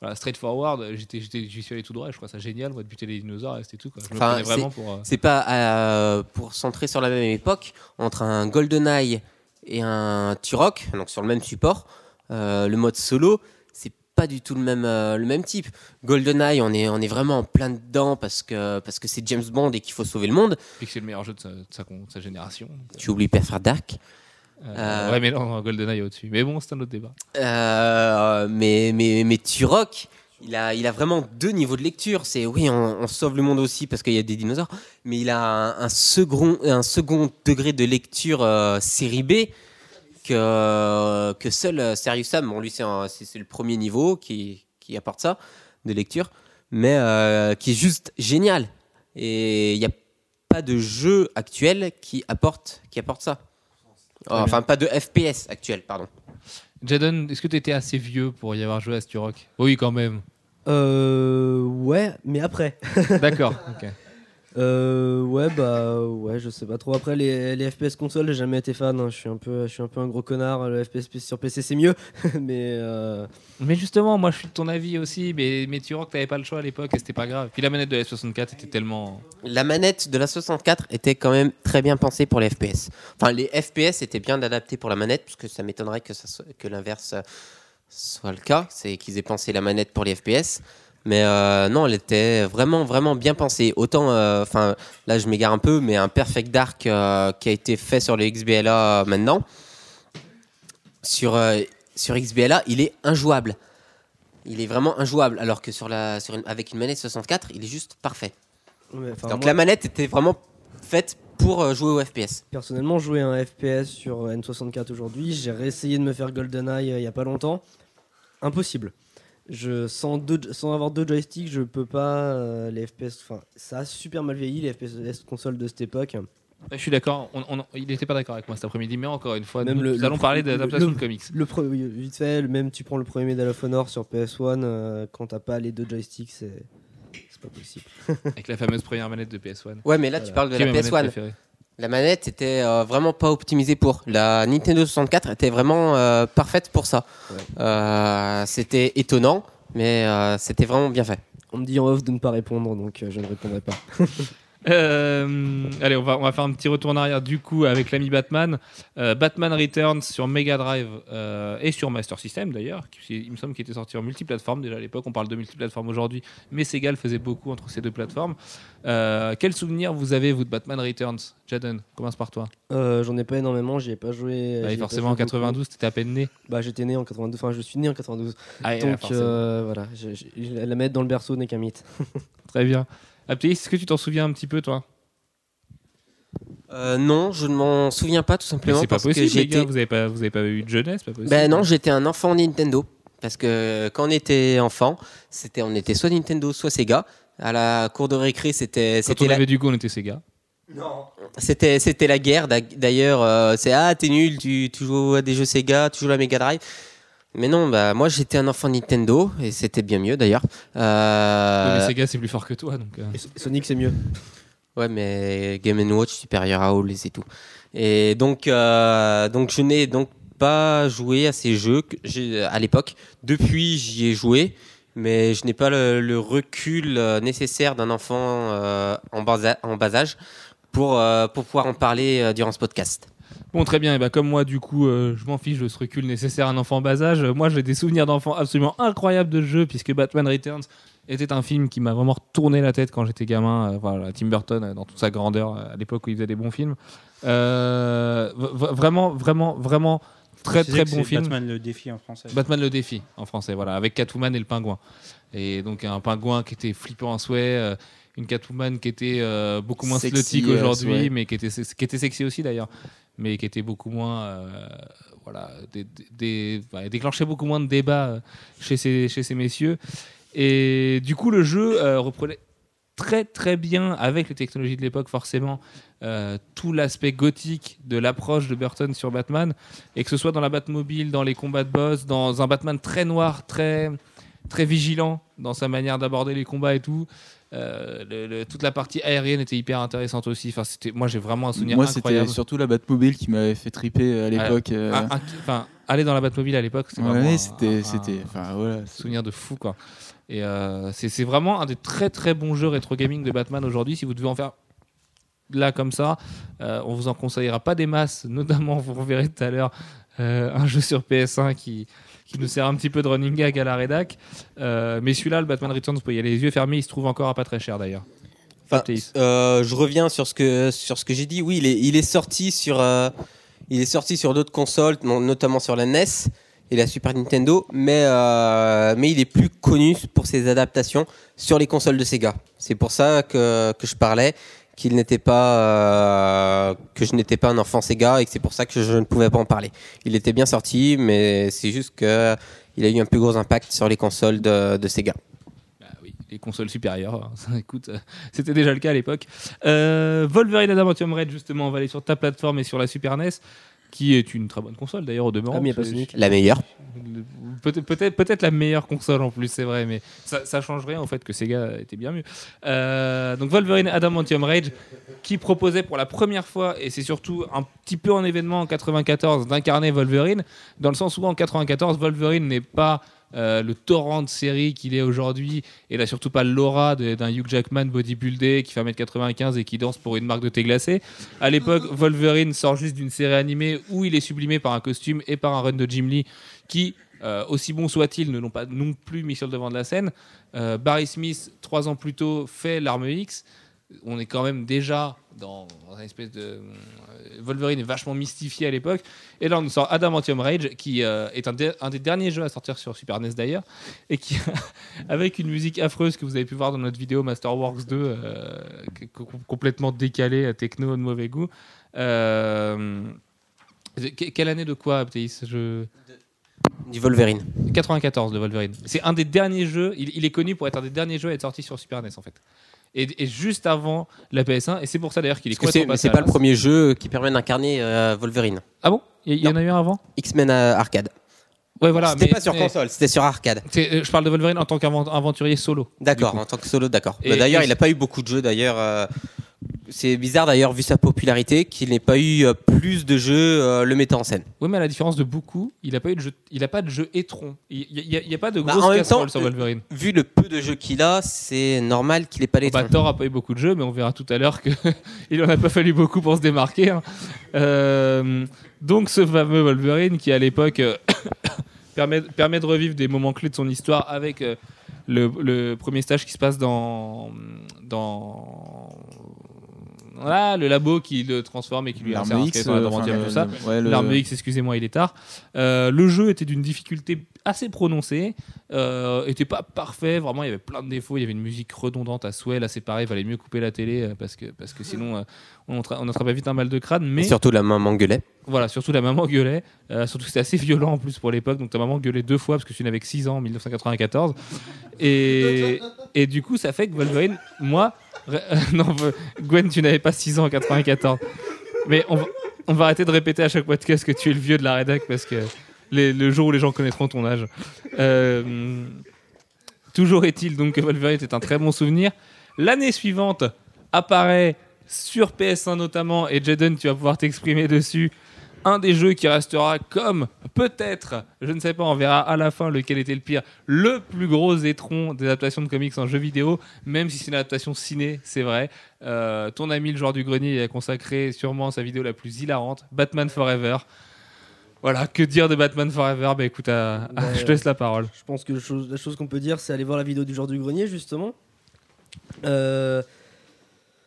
voilà, straightforward. J'étais, j'y suis allé tout droit. et Je trouve ça génial, moi, de buter les dinosaures. et C'était tout. Quoi. Je me Enfin, prenais vraiment pour. euh, C'est pas euh, pour centrer sur la même époque entre un GoldenEye et un Turok, donc sur le même support. euh, le mode solo, c'est pas du tout le même euh, le même type. GoldenEye, on est on est vraiment en plein dedans parce que parce que c'est James Bond et qu'il faut sauver le monde. et que c'est le meilleur jeu de sa, de sa, con- de sa génération. Tu oublies Perfect Dark. Euh, Ouais, mais non, GoldenEye est au-dessus. Mais bon, c'est un autre débat. Euh, mais, mais, mais Turok, il a, il a vraiment deux niveaux de lecture. C'est oui, on, on sauve le monde aussi parce qu'il y a des dinosaures, mais il a un, un second, un second degré de lecture euh, série B que, que seul euh, Serious Sam. Bon, lui, c'est le premier niveau qui, qui apporte ça de lecture, mais euh, qui est juste génial. Et il n'y a pas de jeu actuel qui apporte, qui apporte ça. Enfin, pas de FPS actuel, pardon. Jadon, est-ce que tu étais assez vieux pour y avoir joué à Sturrock Oui, quand même. Euh, ouais, mais après. *laughs* D'accord. ok. Euh, ouais, bah, ouais, je sais pas trop. Après, les, les FPS console, j'ai jamais été fan. hein. Je suis un peu, je suis un peu un gros connard. Le FPS sur PC, c'est mieux. *laughs* mais euh, Mais justement, moi, je suis de ton avis aussi. Mais, mais Turok, t'avais pas le choix à l'époque et c'était pas grave. Puis la manette de la F64 était tellement. La manette de la 64 était quand même très bien pensée pour les FPS. Enfin, les FPS étaient bien adaptés pour la manette, parce que ça m'étonnerait que, ça soit- que l'inverse euh, soit le cas, c'est qu'ils aient pensé la manette pour les FPS. Mais euh, non, elle était vraiment, vraiment bien pensée. Autant, euh, enfin, là je m'égare un peu, mais un Perfect Dark euh, qui a été fait sur le XBLA maintenant, sur, sur XBLA, il est injouable. Il est vraiment injouable, alors que sur la, sur une- avec une manette 64, il est juste parfait. ouais, Donc moi, la manette était vraiment faite pour jouer au FPS. personnellement, jouer un FPS sur N64 aujourd'hui, j'ai réessayé de me faire GoldenEye il y a pas longtemps. Impossible. Je, sans, deux, sans avoir deux joysticks, je peux pas. euh, les FPS, enfin, ça a super mal vieilli, les FPS console de cette époque. Je suis d'accord. On- on- il n'était pas d'accord avec moi cet après-midi, mais encore une fois, Même nous, le- nous le allons parler le- d'adaptation le- de comics. Le pre- oui, vite fait, le- même tu prends le premier Medal of Honor sur PS1, euh, quand t'as pas les deux joysticks, c'est c'est pas possible. *laughs* Avec la fameuse première manette de PS1. Ouais, mais là tu Voilà. parles de Qui est la ma manette PS1. préférée? La manette était euh, vraiment pas optimisée pour. La Nintendo 64 était vraiment euh, parfaite pour ça. Ouais. Euh, c'était étonnant, mais euh, c'était vraiment bien fait. On me dit en off de ne pas répondre, donc euh, je ne répondrai pas. *laughs* Euh, allez, on va, on va faire un petit retour en arrière du coup avec l'ami Batman. Euh, Batman Returns sur Mega Drive euh, et sur Master System d'ailleurs. qui- Il me semble qu'il était sorti en multiplateforme déjà à l'époque. On parle de multiplateforme aujourd'hui, mais Sega le faisait beaucoup entre ces deux plateformes. Quel souvenir vous avez vous de Batman Returns? Jaden, commence par toi. J'en ai pas énormément, j'y ai pas joué. Ah, ai pas forcément en joué beaucoup. 92, t'étais à peine né. Bah j'étais né en 92, enfin je suis né en 92. Ah, donc voilà, je- je- la mettre dans le berceau n'est qu'un mythe. Très bien. Est-ce que tu t'en souviens un petit peu toi? Euh, non, je ne m'en souviens pas tout simplement C'est pas parce possible, que les gars. Vous avez pas, vous avez pas eu de jeunesse, pas possible. Ben non, j'étais un enfant Nintendo. Parce que quand on était enfant, c'était on était soit Nintendo, soit Sega. À la cour de récré, c'était Quand c'était on la, avait du goût, on était Sega. C'était, c'était la guerre. D'ailleurs, euh, c'est ah, t'es nul, tu, tu joues à des jeux Sega, tu joues à la Mega Drive. Mais non, bah, moi j'étais un enfant Nintendo et c'était bien mieux d'ailleurs. Euh, Oui, mais Sega, c'est plus fort que toi. Donc, euh. Et Sonic c'est mieux. Ouais, mais Game Watch supérieur à All et tout. Et donc, euh, donc je n'ai donc pas joué à ces jeux que à l'époque. Depuis, j'y ai joué, mais je n'ai pas le, le recul euh, nécessaire d'un enfant euh, en, bas en bas âge pour, euh, pour pouvoir en parler euh, durant ce podcast. Bon, très bien. Et bah, comme moi, du coup, euh, je m'en fiche de ce recul nécessaire à un enfant en bas âge. Moi, j'ai des souvenirs d'enfants absolument incroyables de jeux, puisque Batman Returns était un film qui m'a vraiment retourné la tête quand j'étais gamin. Euh, voilà, Tim Burton, euh, dans toute sa grandeur, à l'époque où il faisait des bons films. Euh, vraiment, vraiment, vraiment, très, très bon c'est film. Batman le défi en français. Batman le défi en français, voilà, avec Catwoman et le pingouin. Et donc un pingouin qui était flippant en souhait, euh, une Catwoman qui était euh, beaucoup moins qu'aujourd'hui, souhait. mais qui était, qui était sexy aussi d'ailleurs, mais qui était beaucoup moins, euh, voilà, déclenchait beaucoup moins de débats euh, chez ces, chez ces messieurs. Et du coup, le jeu euh, reprenait très très bien avec les technologies de l'époque forcément euh, tout l'aspect gothique de l'approche de Burton sur Batman et que ce soit dans la Batmobile, dans les combats de boss, dans un Batman très noir, très très vigilant dans sa manière d'aborder les combats et tout. Euh, le- le- toute la partie aérienne était hyper intéressante aussi. Enfin, c'était, moi j'ai vraiment un souvenir Moi, c'était incroyable. surtout la Batmobile qui m'avait fait triper à l'époque. euh, un- enfin, aller dans la Batmobile à l'époque, c'était Ouais, c'était, c'était, enfin voilà. souvenir de fou quoi. Et euh, c'est c'est vraiment un des très très bons jeux rétro gaming de Batman aujourd'hui. Si vous devez en faire là comme ça, euh, on vous en conseillera pas des masses. *laughs* Notamment, vous reverrez tout à l'heure euh, un jeu sur PS1 qui qui nous sert un petit peu de running gag à la rédac. Euh, mais celui-là, le Batman Returns, vous pouvez y aller les yeux fermés. Il se trouve encore à pas très cher d'ailleurs. Enfin, euh, je reviens sur ce que sur ce que j'ai dit. Oui, il est, il est sorti sur euh, il est sorti sur d'autres consoles, notamment sur la NES et la Super Nintendo, mais mais il est plus connu pour ses adaptations sur les consoles de Sega. C'est pour ça que que je parlais qu'il n'était pas euh, que je n'étais pas un enfant Sega et que c'est pour ça que je ne pouvais pas en parler. Il était bien sorti, mais c'est juste que il a eu un plus gros impact sur les consoles de, Sega. Bah oui, les consoles supérieures. Ça, *laughs* Écoute, euh, c'était déjà le cas à l'époque. Euh, Wolverine Adamantium Red, justement, on va aller sur ta plateforme et sur la Super NES, qui est une très bonne console d'ailleurs au demeurant. Ah. La meilleure. Peut-être peut-être peut-être la meilleure console en plus, c'est vrai, mais ça, ça change rien au fait que Sega était bien mieux. Euh, donc Wolverine Adamantium Rage, qui proposait pour la première fois, et c'est surtout un petit peu en événement en 94, d'incarner Wolverine, dans le sens où en 94, Wolverine n'est pas euh, le torrent de série qu'il est aujourd'hui, et n'a surtout pas l'aura d'un Hugh Jackman bodybuildé qui fait 1m95 et qui danse pour une marque de thé glacé. À l'époque, *laughs* Wolverine sort juste d'une série animée où il est sublimé par un costume et par un run de Jim Lee qui, euh, aussi bon soit-il, ne l'ont pas non plus mis sur le devant de la scène. Euh, Barry Smith, trois ans plus tôt, fait l'arme X. On est quand même déjà dans, dans une espèce de. euh, Wolverine est vachement mystifié à l'époque. Et là, on nous sort Adamantium Rage, qui euh, est un, des- un des derniers jeux à sortir sur Super NES d'ailleurs, et qui, *laughs* avec une musique affreuse que vous avez pu voir dans notre vidéo Masterworks 2, euh, co- co- complètement décalée, euh, techno de mauvais goût. Euh, que- quelle année de quoi, Aptéis Je... Du Wolverine. 94 de Wolverine. C'est un des derniers jeux, il, il est connu pour être un des derniers jeux à être sorti sur Super NES en fait. Et, et juste avant la PS1, et c'est pour ça d'ailleurs qu'il est c'est pas le premier jeu qui permet d'incarner euh, Wolverine. Ah bon? Il y, en a eu un avant? X-Men euh, arcade. Ouais, voilà. c'était pas sur console, c'était sur arcade. euh, Je parle de Wolverine en tant qu'aventurier solo. D'accord, en tant que solo, d'accord. Bah, d'ailleurs, il n'a pas eu beaucoup de jeux. D'ailleurs, euh, c'est bizarre d'ailleurs vu sa popularité qu'il n'ait pas eu euh, plus de jeux euh, le mettant en scène. Oui, mais à la différence de beaucoup, il a pas eu de jeu, il a pas de jeu étron. Il n'y a, pas de Bah, grosse en même casserole temps, sur euh, Wolverine. Vu le peu de jeux qu'il a, c'est normal qu'il n'ait pas les Bah, Thor a pas eu beaucoup de jeux, mais on verra tout à l'heure que *laughs* il en a pas fallu beaucoup pour se démarquer. hein. Donc ce fameux Wolverine qui à l'époque *coughs* permet, permet de revivre des moments clés de son histoire avec le, le premier stage qui se passe dans dans le labo qui le transforme et qui lui L'arme X, euh, enfin, tout ça. le- ouais, le- L'arme X, excusez-moi, il est tard. Euh, le jeu était d'une difficulté assez prononcée, euh, était pas parfait, vraiment il y avait plein de défauts, il y avait une musique redondante à souhait, là c'est pareil, il fallait mieux couper la télé euh, parce que, parce que sinon on, tra- on attrapait vite un mal de crâne, mais Et surtout la maman gueulait. voilà, surtout la maman gueulait, surtout que c'était assez violent en plus pour l'époque, donc ta maman gueulait deux fois parce que tu n'avais que 6 ans en 1994, et, et du coup ça fait que Wolverine, moi, *laughs* non Gwen tu n'avais pas 6 ans en 94, mais on va, on va arrêter de répéter à chaque podcast que tu es le vieux de la rédac parce que le jour où les gens connaîtront ton âge. Euh, toujours est-il donc que Wolverine est un très bon souvenir. L'année suivante apparaît sur PS1 notamment, et Jaden, tu vas pouvoir t'exprimer dessus. Un des jeux qui restera comme peut-être, je ne sais pas, on verra à la fin lequel était le pire, le plus gros étron des adaptations de comics en jeu vidéo, même si c'est une adaptation ciné, c'est vrai. Euh, ton ami le joueur du grenier a consacré sûrement sa vidéo la plus hilarante, Batman Forever. Voilà, que dire de Batman Forever? Bah écoute, à- à- Bah, je te laisse la parole. Je pense que chose- la chose qu'on peut dire, c'est aller voir la vidéo du genre du grenier, justement. Euh,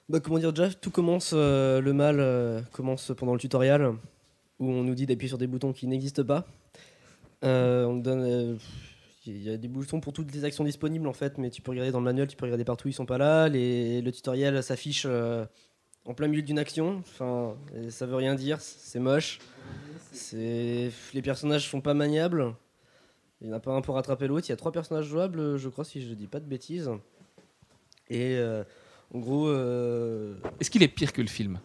bah, comment dire, déjà, tout commence, euh, le mal euh, commence pendant le tutoriel, où on nous dit d'appuyer sur des boutons qui n'existent pas. Euh, on donne. euh, il y a des boutons pour toutes les actions disponibles en fait, mais tu peux regarder dans le manuel, tu peux regarder partout, ils sont pas là. Le tutoriel s'affiche euh, en plein milieu d'une action. Enfin, ça veut rien dire, c'est moche. Les personnages sont pas maniables. Il n'y en a pas un pour rattraper l'autre. Il y a trois personnages jouables, je crois, si je dis pas de bêtises. Et en Est-ce qu'il est pire que le film?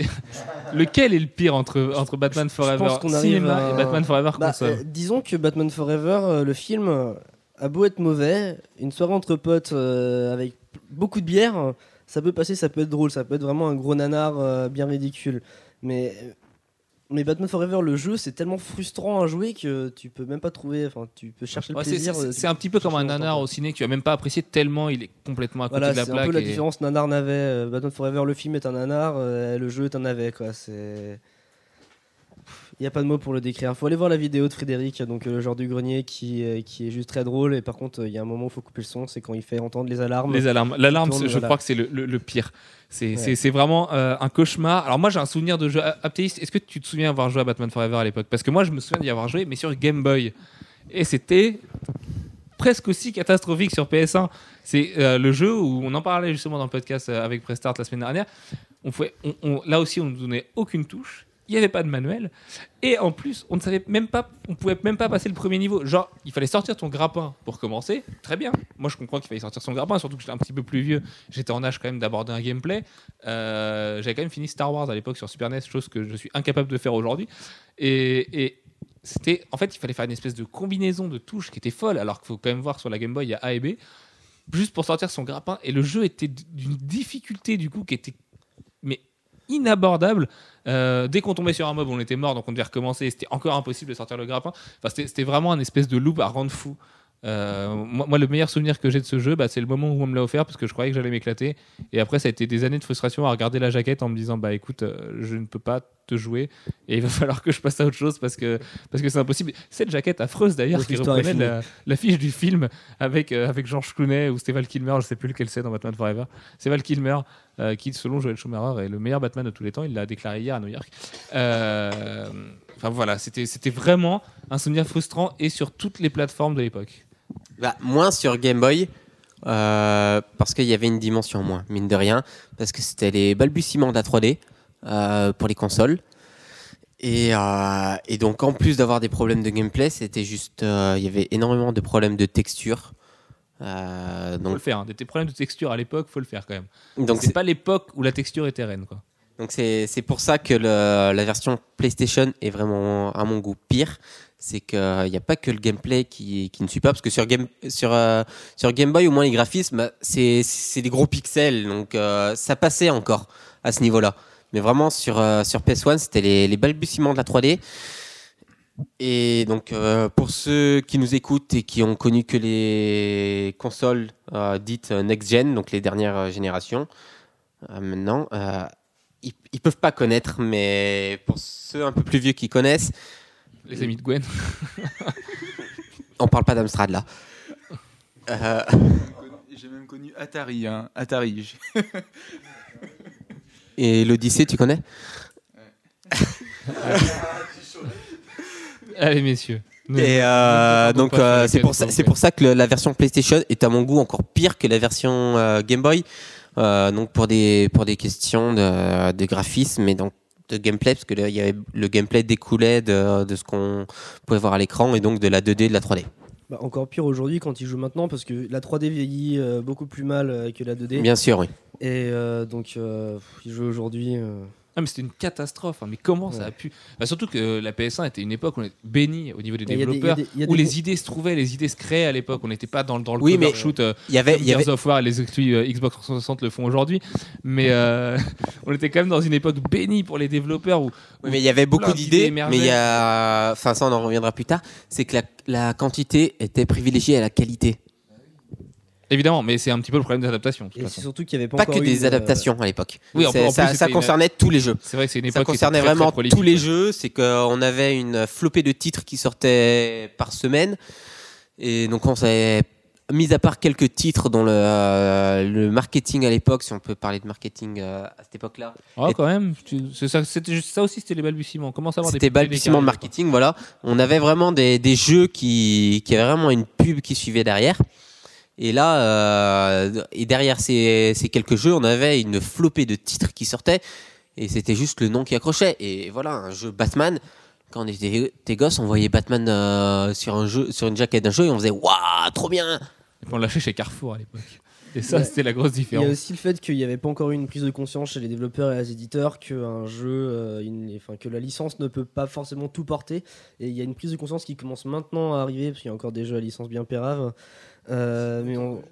*laughs* Lequel est le pire entre, entre Batman Forever cinéma à- et Batman Forever bah, console euh, disons que Batman Forever, euh, le film, euh, a beau être mauvais, une soirée entre potes euh, avec beaucoup de bière, ça peut passer, ça peut être drôle, ça peut être vraiment un gros nanar bien ridicule. Mais Mais Batman Forever, le jeu, c'est tellement frustrant à jouer que tu peux même pas trouver. Enfin, tu peux chercher le Ouais, c'est- plaisir. c'est euh, c'est un petit peu comme un nanar au ciné que tu as même pas apprécié tellement il est complètement à côté Voilà, de la c'est plaque. un peu la différence nanar navet. Euh, Batman Forever, le film est un nanar, euh, le jeu est un navet quoi. C'est il y a pas de mots pour le décrire. Faut aller voir la vidéo de Frédéric, donc euh, le genre du grenier qui, euh, qui est juste très drôle. Et par contre, euh, il y a un moment où il faut couper le son, c'est quand il fait entendre les alarmes. Les alarmes. L'alarme, je voilà. crois que c'est le, le- le pire. C'est Ouais. vraiment un cauchemar. Alors moi, j'ai un souvenir de jeu Aptéiste. Est-ce que tu te souviens avoir joué à Batman Forever à l'époque? Parce que moi, je me souviens d'y avoir joué, mais sur Game Boy. Et c'était presque aussi catastrophique sur PS1. C'est euh, le jeu où on en parlait justement dans le podcast avec Prestart la semaine dernière. On pouvait, on- on- là aussi, on ne donnait aucune touche. Il n'y avait pas de manuel. Et en plus, on ne savait même pas, on pouvait même pas passer le premier niveau. Genre, il fallait sortir ton grappin pour commencer. Très bien. Moi, je comprends qu'il fallait sortir son grappin, surtout que j'étais un petit peu plus vieux. J'étais en âge quand même d'aborder un gameplay. Euh, J'avais quand même fini Star Wars à l'époque sur Super NES, chose que je suis incapable de faire aujourd'hui. Et, c'était, en fait, il fallait faire une espèce de combinaison de touches qui était folle, alors qu'il faut quand même voir sur la Game Boy, il y a A et B, juste pour sortir son grappin. Et le jeu était d'une difficulté du coup qui était mais inabordable. Euh, dès qu'on tombait sur un mob, on était mort, donc on devait recommencer. C'était encore impossible de sortir le grappin. Enfin, c'était c'était vraiment un espèce de loop à rendre fou. Euh, moi, moi, le meilleur souvenir que j'ai de ce jeu, bah, c'est le moment où on me l'a offert parce que je croyais que j'allais m'éclater. Et après, ça a été des années de frustration à regarder la jaquette en me disant Bah écoute, euh, je ne peux pas te jouer et il va *laughs* falloir que je passe à autre chose parce que parce que c'est impossible. Cette jaquette affreuse d'ailleurs qui reprenait la, l'affiche du film avec, euh, avec George Clooney ou c'était Val Kilmer, je sais plus lequel c'est dans Batman Forever. C'est Val Kilmer euh, qui, selon Joel Schumacher, est le meilleur Batman de tous les temps. Il l'a déclaré hier à New York. Enfin voilà, c'était vraiment un souvenir frustrant et sur toutes les plateformes de l'époque. Bah, moins sur Game Boy, euh, parce qu'il y avait une dimension en moins, mine de rien, parce que c'était les balbutiements de la 3D euh, pour les consoles. Et, euh, et donc, en plus d'avoir des problèmes de gameplay, c'était juste. Il y avait énormément de problèmes de texture. Euh, Faut donc, le faire. Hein. Des problèmes de texture à l'époque, faut le faire quand même. donc c'est pas l'époque où la texture était reine quoi. donc c'est c'est pour ça que le- la version PlayStation est vraiment, à mon goût, pire. C'est qu'il n'y a pas que le gameplay qui, ne suit pas, parce que sur Game, euh, Boy, au moins les graphismes, bah, c'est des gros pixels, donc euh, ça passait encore à ce niveau-là. Mais vraiment, sur, euh, sur PS1, c'était les, les balbutiements de la 3D. Et donc, euh, pour ceux qui nous écoutent et qui ont connu que les consoles euh, dites next-gen, donc les dernières euh, générations, euh, maintenant, euh, ils, ils peuvent pas connaître, mais pour ceux un peu plus vieux qui connaissent, Les amis de Gwen. *laughs* on parle pas d'Amstrad là. Euh, J'ai même connu Atari. hein. Atari. *laughs* et l'Odyssée, tu connais? *laughs* Allez messieurs. Et euh, donc euh, c'est pour ça, de c'est Gwen. pour ça que le- la version PlayStation est à mon goût encore pire que la version euh, Game Boy. Euh, donc pour des pour des questions de, de graphisme et donc de gameplay parce que là, il y avait le gameplay découlait de, de ce qu'on pouvait voir à l'écran et donc de la 2D de la 3D. Bah, encore pire aujourd'hui quand il joue maintenant parce que la 3D vieillit euh, beaucoup plus mal euh, que la 2D. Bien sûr, oui. Et euh, donc euh, pff, il joue aujourd'hui. Euh, Ah mais c'était une catastrophe. hein. Mais comment ça a pu? Bah, Surtout que la PS1 était une époque où on était béni au niveau des il y a des- il y a développeurs, des- il y a où des les idées se trouvaient, les idées se créaient à l'époque. On n'était pas dans, dans le Oui, mais- shoot. euh, Il y avait il y avait Gears of War et les exclus euh, Xbox 360 le font aujourd'hui. Mais euh, *laughs* on était quand même dans une époque bénie pour les développeurs où, Oui, mais il y avait beaucoup plein d'idées d'idées, mais il y a, enfin ça on en reviendra plus tard, c'est que la, la quantité était privilégiée à la qualité. Évidemment, mais c'est un petit peu le problème des adaptations. de toute Et façon. c'est surtout qu'il n'y avait pas, Pas encore que eu des de- adaptations à l'époque. Oui, en- C'est- en plus, ça, ça c'était une- concernait tous les jeux. C'est vrai que c'est une Ça époque qui était concernait très, très vraiment prolifique, tous les jeux. C'est qu'on avait une flopée de titres qui sortaient par semaine. Et donc, on s'est mis à part quelques titres dont le, euh, le marketing à l'époque, si on peut parler de marketing euh, à cette époque-là, Ah, quand même. tu- c'est ça, c'était juste ça aussi, c'était les balbutiements. On commence à avoir des c'était balbutiement de marketing. Voilà, on avait vraiment des, des jeux qui, qui avaient vraiment une pub qui suivait derrière. Et là, euh, et derrière ces, ces quelques jeux, on avait une flopée de titres qui sortaient. Et c'était juste le nom qui accrochait. Et voilà, un jeu Batman. Quand on était des gosses, on voyait Batman euh, sur un jeu, sur une jaquette d'un jeu, et on faisait waouh, trop bien. Et on lâchait chez Carrefour à l'époque. Et ça, Ouais. c'était la grosse Il y a différence. aussi le fait qu'il n'y avait pas encore eu une prise de conscience chez les développeurs et les éditeurs qu'un jeu, euh, une- enfin, que la licence ne peut pas forcément tout porter. Et il y a une prise de conscience qui commence maintenant à arriver, parce qu'il y a encore des jeux à licence bien péraves. Euh, mais on,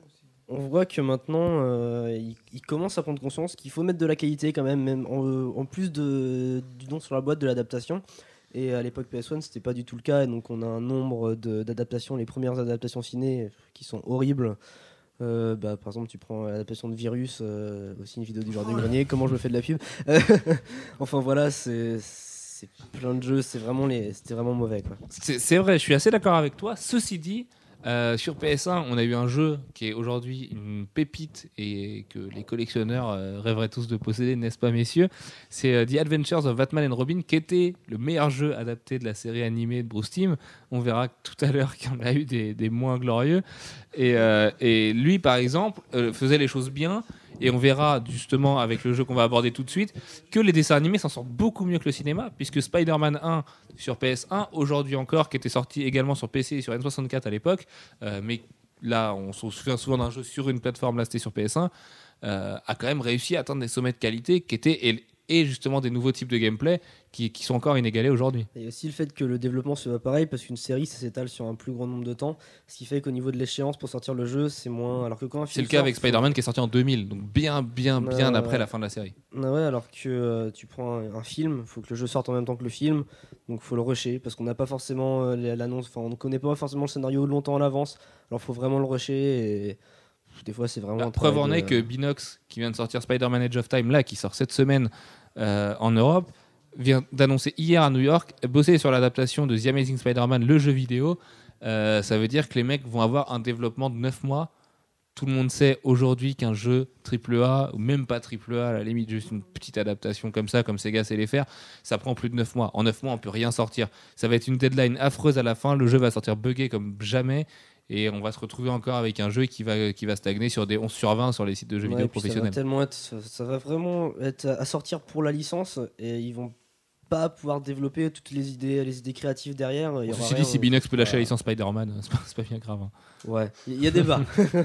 on voit que maintenant, euh, ils, commencent à prendre conscience qu'il faut mettre de la qualité quand même, même en, en plus de, du nom sur la boîte de l'adaptation. Et à l'époque PS1, c'était pas du tout le cas. Et donc on a un nombre d'adaptations, les premières adaptations ciné qui sont horribles. Euh, bah, par exemple, tu prends l'adaptation de Virus, aussi une vidéo du Jardin Grenier. Comment je me fais de la pub? *laughs* Enfin voilà, c'est plein de jeux. C'est vraiment les, c'était vraiment mauvais c'est vrai, je suis assez d'accord avec toi. Ceci dit, euh, sur PS1, on a eu un jeu qui est aujourd'hui une pépite et que les collectionneurs euh, rêveraient tous de posséder, n'est-ce pas, messieurs? C'est euh, The Adventures of Batman and Robin, qui était le meilleur jeu adapté de la série animée de Bruce Timm. On verra tout à l'heure *laughs* qu'il y en a eu des, moins glorieux. Et, lui, par exemple, faisait les choses bien. Et on verra justement avec le jeu qu'on va aborder tout de suite que les dessins animés s'en sortent beaucoup mieux que le cinéma, puisque Spider-Man 1 sur PS1, aujourd'hui encore, qui était sorti également sur PC et sur N64 à l'époque, euh, mais là on se souvient souvent d'un jeu sur une plateforme, là sur PS1, euh, a quand même réussi à atteindre des sommets de qualité qui étaient et, justement des nouveaux types de gameplay qui, qui sont encore inégalés aujourd'hui. Et aussi le fait que le développement se va pareil parce qu'une série ça s'étale sur un plus grand nombre de temps, ce qui fait qu'au niveau de l'échéance pour sortir le jeu c'est moins. Alors que quand un C'est film le cas sort, avec faut- Spider-Man qui est sorti en 2000, donc bien, bien, bien Euh, après la fin de la série. Ah ouais, alors que euh, tu prends un, un film, faut que le jeu sorte en même temps que le film, donc faut le rusher parce qu'on n'a pas forcément euh, l'annonce, enfin on ne connaît pas forcément le scénario longtemps à l'avance, alors faut vraiment le rusher et des fois c'est vraiment. La preuve en est que Binox, qui vient de sortir Spider-Man Edge of Time, là, qui sort cette semaine euh, en Europe, vient d'annoncer hier à New York bosser sur l'adaptation de The Amazing Spider-Man, le jeu vidéo. Euh, ça veut dire que les mecs vont avoir un développement de 9 mois. Tout le monde sait aujourd'hui qu'un jeu AAA, ou même pas AAA, à la limite juste une petite adaptation comme ça, comme Sega sait les faire, ça prend plus de 9 mois. En 9 mois, on peut rien sortir. Ça va être une deadline affreuse à la fin. Le jeu va sortir buggé comme jamais. Et on va se retrouver encore avec un jeu qui va, qui va stagner sur des 11 sur 20 sur les sites de jeux Ouais, vidéo puis ça va professionnels. tellement être, ça, va vraiment être à sortir pour la licence et ils vont pas pouvoir développer toutes les idées, les idées créatives derrière. il y aura Ceci dit, si Binox peut lâcher la licence Spider-Man, *laughs* c'est pas, pas bien grave. hein. Ouais, il y a débat. *laughs*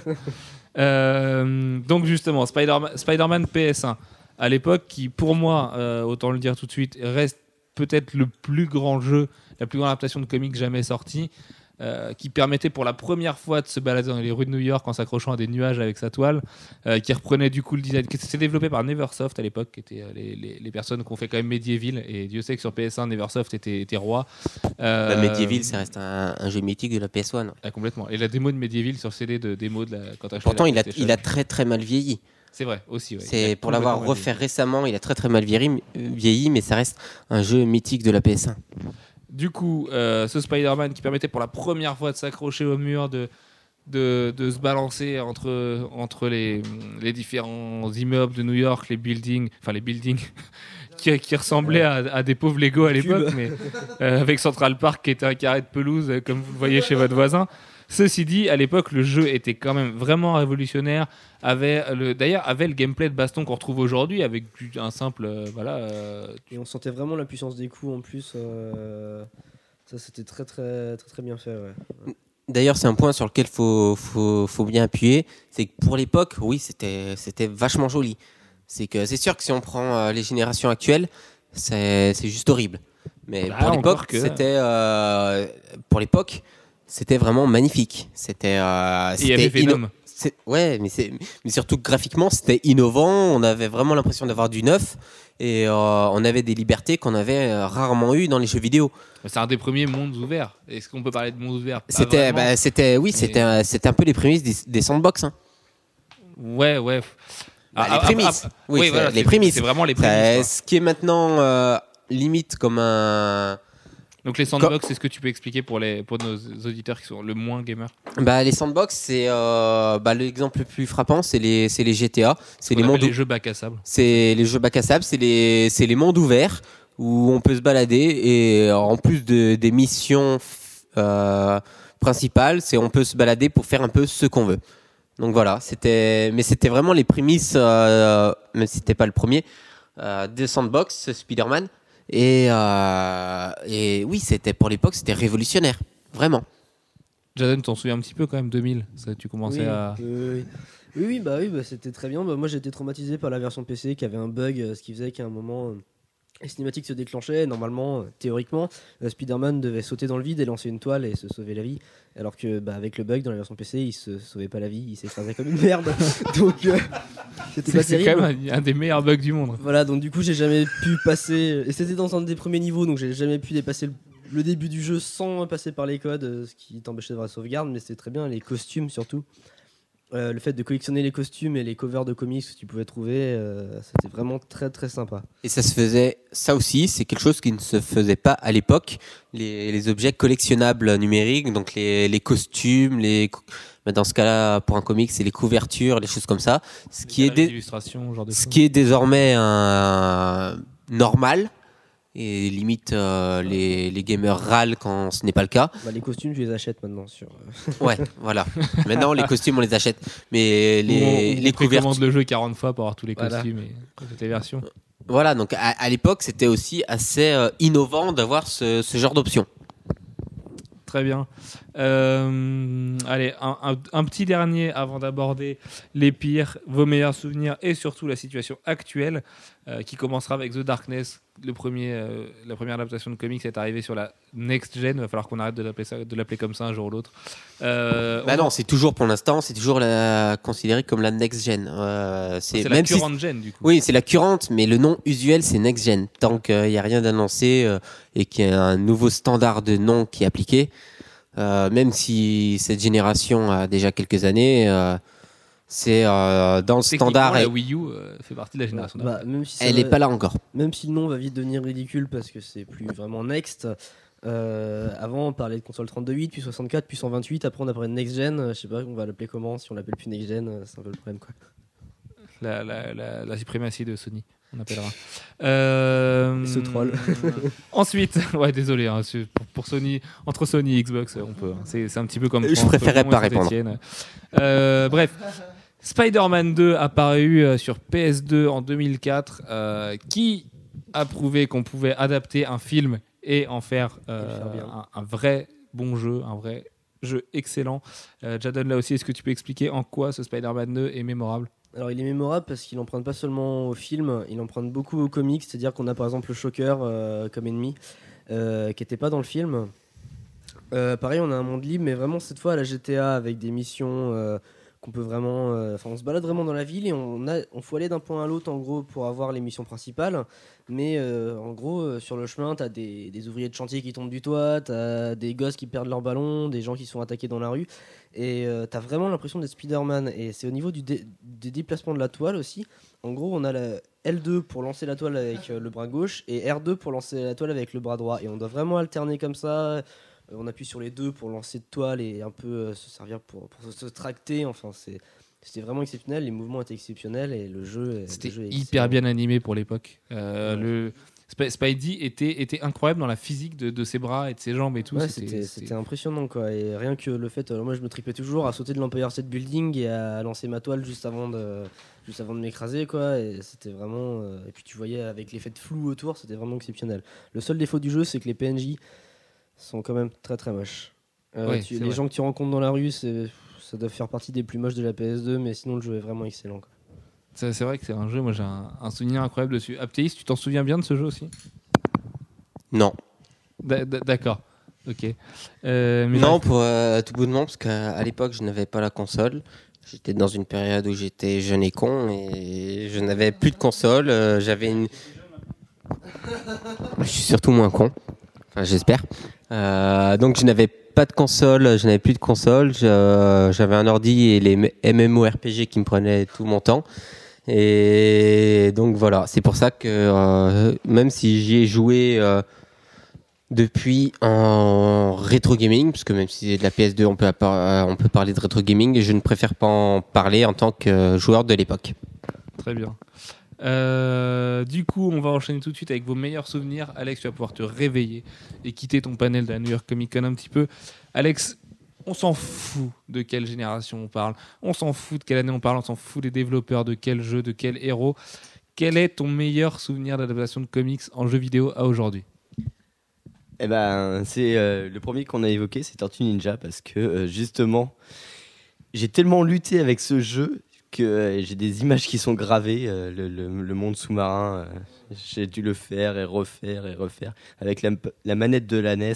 Euh, donc justement, Spider-Man Spider-Man PS1, à l'époque, qui pour moi, euh, autant le dire tout de suite, reste peut-être le plus grand jeu, la plus grande adaptation de comics jamais sortie, euh, qui permettait pour la première fois de se balader dans les rues de New York en s'accrochant à des nuages avec sa toile, euh, qui reprenait du coup le design, qui développé par Neversoft à l'époque, qui étaient euh, les, les- les personnes qui ont fait quand même Medieval, et Dieu sait que sur PS1, Neversoft était, était roi. Bah, Medieval, ça reste un, un jeu mythique de la PS1. ah, complètement. Et la démo de Medieval sur CD de démo de la quand Pourtant, la il a, il a très très mal vieilli. C'est vrai aussi. ouais. C'est pour l'avoir refait récemment, il a très très mal vieilli, vieilli, mais ça reste un jeu mythique de la PS1. Du coup, euh, ce Spider-Man qui permettait pour la première fois de s'accrocher au mur, de, de, de se balancer entre, entre les, les différents immeubles de New York, les buildings, enfin les buildings *laughs* qui, qui ressemblaient à, à des pauvres Lego à l'époque, mais euh, avec Central Park qui était un carré de pelouse, euh, comme vous le voyez chez votre voisin. Ceci dit, à l'époque, le jeu était quand même vraiment révolutionnaire. Avait le, d'ailleurs, avait le gameplay de baston qu'on retrouve aujourd'hui avec du- un simple, euh, voilà, euh, Et on sentait vraiment la puissance des coups en plus. euh, Ça, c'était très, très, très, très bien fait. Ouais. D'ailleurs, c'est un point sur lequel faut, faut, faut bien appuyer, c'est que pour l'époque, oui, c'était c'était vachement joli. C'est que c'est sûr que si on prend euh, les générations actuelles, c'est c'est juste horrible. Mais Bah, pour l'époque, que- c'était euh, pour l'époque, c'était vraiment magnifique. C'était euh, il y avait Venom. Ouais, mais, c'est- mais surtout que graphiquement, c'était innovant. On avait vraiment l'impression d'avoir du neuf. Et euh, on avait des libertés qu'on avait euh, rarement eues dans les jeux vidéo. C'est un des premiers mondes ouverts. Est-ce qu'on peut parler de mondes ouverts C'était, bah, c'était, oui, c'était, un- c'était un peu les prémices des, des sandbox. hein. Ouais, ouais. Bah, Ah, les ah, prémices. ah, oui, voilà, les prémices. C'est vraiment les prémices. ce qui est maintenant euh, limite comme un. Donc les sandbox, c'est ce que tu peux expliquer pour, les, pour nos auditeurs qui sont le moins gamers Bah, les sandbox, c'est euh, bah, l'exemple le plus frappant, c'est les, c'est les GTA, c'est les mondes, les jeux bac à sable. c'est les jeux bac à sable, c'est les, c'est les mondes ouverts où on peut se balader et euh, en plus de, des missions euh, principales, c'est on peut se balader pour faire un peu ce qu'on veut. Donc voilà, c'était, mais c'était vraiment les prémices, euh, même si c'était pas le premier, euh, de Sandbox, Spider-Man. Et, euh, et oui, c'était pour l'époque, c'était révolutionnaire, vraiment. Jaden, t'en souviens un petit peu quand même 2000 ça, Tu commençais oui, à. oui, oui. Bah oui, bah, c'était très bien. Bah, moi, j'ai été traumatisé par la version PC qui avait un bug, euh, ce qui faisait qu'à un moment, euh, les cinématiques se déclenchaient, normalement, théoriquement, Spider-Man devait sauter dans le vide et lancer une toile et se sauver la vie. Alors que bah, avec le bug dans la version PC, il se sauvait pas la vie, il s'écrasait comme une merde. *laughs* donc euh, c'était C'est pas c'est terrible. quand même un, un des meilleurs bugs du monde. Voilà, donc du coup, j'ai jamais pu passer. Et c'était dans un des premiers niveaux, donc j'ai jamais pu dépasser le, le début du jeu sans passer par les codes, euh, ce qui t'empêchait d'avoir la sauvegarde, mais c'était très bien, les costumes surtout. Euh, le fait de collectionner les costumes et les covers de comics que tu pouvais trouver, euh, c'était vraiment très très sympa. Et ça se faisait, ça aussi, c'est quelque chose qui ne se faisait pas à l'époque. Les, les objets collectionnables numériques, donc les, les costumes, les, bah, dans ce cas-là, pour un comic, c'est les couvertures, les choses comme ça. Ce qui est, genre de ce qui est désormais un normal. Et limite, euh, les, les gamers râlent quand ce n'est pas le cas. Bah, les costumes, je les achète maintenant sur. euh, Ouais, *laughs* voilà. Maintenant, les costumes, on les achète. Mais Ou on- les, on les couvertures. le jeu 40 fois pour avoir tous les Voilà. costumes et toutes les versions. Voilà, donc à, à l'époque, c'était aussi assez euh, innovant d'avoir ce, ce genre d'option. Très bien. Euh, allez, un, un- un petit dernier avant d'aborder les pires, vos meilleurs souvenirs et surtout la situation actuelle euh, qui commencera avec The Darkness. Le premier, euh, la première adaptation de comics est arrivée sur la next gen. Il va falloir qu'on arrête de l'appeler ça- de l'appeler comme ça un jour ou l'autre. Euh, Bah on- non, c'est toujours pour l'instant, c'est toujours la, considéré comme la next gen. Euh, c'est la même si- current gen du coup. oui, c'est la currente, mais le nom usuel c'est next gen. Tant qu'il n'y a rien d'annoncé euh, et qu'il y a un nouveau standard de nom qui est appliqué, euh, même si cette génération a déjà quelques années, euh, c'est euh, dans le standard. la et- Wii U euh, fait partie de la génération. bah, même si elle va- n'est pas là encore. Même si le nom va vite devenir ridicule parce que c'est plus vraiment Next. euh, avant, on parlait de console 32.8, puis 64, puis 128. Après, on a parlé de Next Gen. Je sais pas, on va l'appeler comment? Si on l'appelle plus Next Gen, c'est un peu le problème. Quoi. la, la, la, la suprématie de Sony, on appellera. Euh, ce troll. *laughs* Ensuite, ouais, désolé, hein, pour, pour Sony, entre Sony et Xbox, on peut. hein, C'est un petit peu comme. Je et pas répondre. Euh, bref. Spider-Man 2 apparu euh, sur PS2 en 2004, euh, qui a prouvé qu'on pouvait adapter un film et en faire, euh, un, un vrai bon jeu, un vrai jeu excellent. Euh, Jadon, là aussi, est-ce que tu peux expliquer en quoi ce Spider-Man 2 est mémorable? Alors, il est mémorable parce qu'il emprunte pas seulement au film, il emprunte beaucoup aux comics. C'est-à-dire qu'on a par exemple le Shocker euh, comme ennemi, euh, qui était pas dans le film. Euh, pareil, on a un monde libre, mais vraiment cette fois à la GTA avec des missions qu'on peut vraiment. euh, on se balade vraiment dans la ville et on, a, on faut aller d'un point à l'autre en gros pour avoir les missions principales. Mais euh, en gros, euh, sur le chemin, t'as des, des ouvriers de chantier qui tombent du toit, t'as des gosses qui perdent leur ballon, des gens qui sont attaqués dans la rue. Et t'as vraiment l'impression d'être Spider-Man. Et c'est au niveau du dé- des déplacements de la toile aussi. En gros, on a la L2 pour lancer la toile avec le bras gauche et R2 pour lancer la toile avec le bras droit. Et on doit vraiment alterner comme ça. Euh, on appuie sur les deux pour lancer de toile et un peu euh, se servir pour, pour se, tracter. Enfin, c'est. C'était vraiment exceptionnel, les mouvements étaient exceptionnels et le jeu. C'était hyper bien animé pour l'époque. Euh, Ouais. Le Sp- Spidey était, était incroyable dans la physique de, de ses bras et de ses jambes et tout. Ouais, C'était- impressionnant quoi. Et rien que le fait, alors moi je me tripais toujours à sauter de l'Empire State Building et à lancer ma toile juste avant de, juste avant de m'écraser quoi. Et c'était vraiment. Et puis tu voyais avec l'effet de flou autour, c'était vraiment exceptionnel. Le seul défaut du jeu, c'est que les PNJ sont quand même très très moches. Euh, Ouais, tu- c'est les vrai. gens que tu rencontres dans la rue, c'est ça doit faire partie des plus moches de la PS2, mais sinon le jeu est vraiment excellent. C'est vrai que c'est un jeu, moi j'ai un, un souvenir incroyable dessus. Aptéis, tu t'en souviens bien de ce jeu aussi? Non. D'a- d'a- D'accord. Ok. Euh, mais Non, pour euh, tout bout de monde, parce qu'à à l'époque, je n'avais pas la console. J'étais dans une période où j'étais jeune et con et je n'avais plus de console. euh, J'avais une. *laughs* Je suis surtout moins con. Enfin, j'espère. Euh, donc, je n'avais pas de console, je n'avais plus de console. je- J'avais un ordi et les MMORPG qui me prenaient tout mon temps. Et donc, voilà. C'est pour ça que euh, même si j'y ai joué. euh, depuis en rétro gaming, parce que même si c'est de la PS2, on peut, euh, on peut parler de rétro gaming, je ne préfère pas en parler en tant que joueur de l'époque. Très bien. Euh, du coup, on va enchaîner tout de suite avec vos meilleurs souvenirs. Alex, tu vas pouvoir te réveiller et quitter ton panel de la New York Comic Con un petit peu. Alex, on s'en fout de quelle génération on parle. On s'en fout de quelle année on parle. On s'en fout des développeurs, de quel jeu, de quel héros. Quel est ton meilleur souvenir d'adaptation de comics en jeu vidéo à aujourd'hui? Eh ben, c'est euh, le premier qu'on a évoqué, c'est Tortue Ninja, parce que euh, justement, j'ai tellement lutté avec ce jeu que j'ai des images qui sont gravées. euh, le, le- le monde sous-marin, euh, j'ai dû le faire et refaire et refaire avec la, la manette de la NES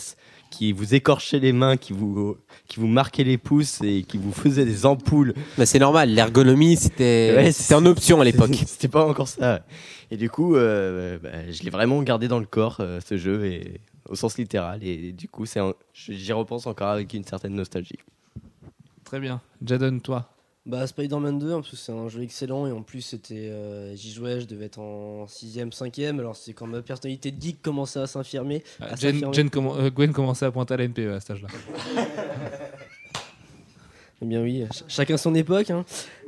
qui vous écorchait les mains, qui vous, qui vous marquait les pouces et qui vous faisait des ampoules. Bah, c'est normal, l'ergonomie c'était Ouais, c'était en option à l'époque. *laughs* C'était pas encore ça. Et du coup, euh, bah, je l'ai vraiment gardé dans le corps, euh, ce jeu, et, au sens littéral. Et du coup, un- j'y repense encore avec une certaine nostalgie. Très bien. Jadon, toi Bah Spider-Man 2, en plus c'est un jeu excellent et en plus c'était, euh, j'y jouais, je devais être en 6ème, 5ème, alors c'est quand ma personnalité de geek commençait à s'infirmer. À Jen- s'affirmer. Jen commen- euh, Gwen commençait à pointer à la NPE à cet âge-là. *laughs* Eh bien oui, ch- chacun son époque. hein.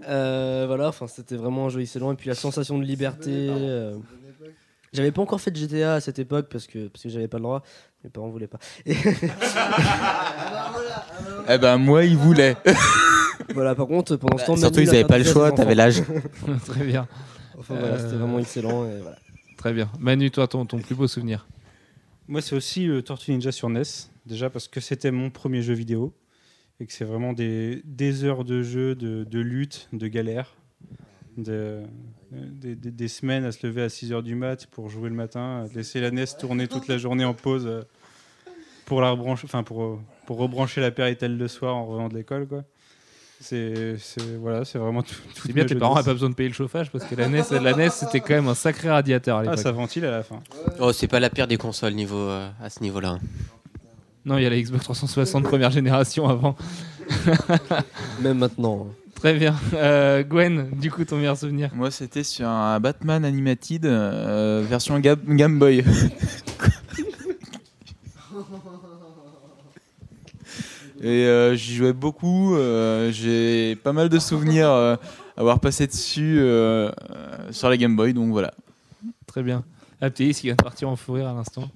Euh, voilà, enfin c'était vraiment un jeu excellent et puis la sensation de liberté. euh, J'avais pas encore fait de GTA à cette époque parce que parce que j'avais pas le droit. Mes parents voulaient pas. Et Eh ben moi, il voulait. *laughs* voilà, par contre pendant ce temps, Surtout Manu, ils avaient pas le choix, t'avais l'âge. *laughs* Très bien. Enfin voilà, c'était Euh, vraiment excellent. Et voilà. Très bien. Manu, toi, ton, ton plus beau souvenir Moi, c'est aussi le Tortue Ninja sur NES. Déjà parce que c'était mon premier jeu vidéo et que c'est vraiment des, des heures de jeu, de, de lutte, de galère, de, euh, des, des- des semaines à se lever à 6h du mat pour jouer le matin, à laisser la NES tourner toute la journée en pause euh, pour la rebrancher, enfin pour, euh, pour rebrancher la Péritel le soir en revenant de l'école, quoi. C'est voilà, c'est vraiment tout. C'est bien, tes parents n'avaient pas besoin de payer le chauffage parce que la NES, la NES c'était quand même un sacré radiateur à Ah, ça ventile à la fin. Oh, c'est pas la pire des consoles niveau, euh, à ce niveau-là. Non, il y a la Xbox 360 première génération avant. *laughs* Même maintenant. hein. Très bien. Euh, Gwen, du coup, ton meilleur souvenir Moi, c'était sur un Batman Animated euh, version Ga- Game Boy. *laughs* Et euh, j'y jouais beaucoup. euh, J'ai pas mal de souvenirs euh, avoir passé dessus euh, sur la Game Boy. Donc voilà. Très bien. Ah, petit qui vient de partir en fou rire à l'instant.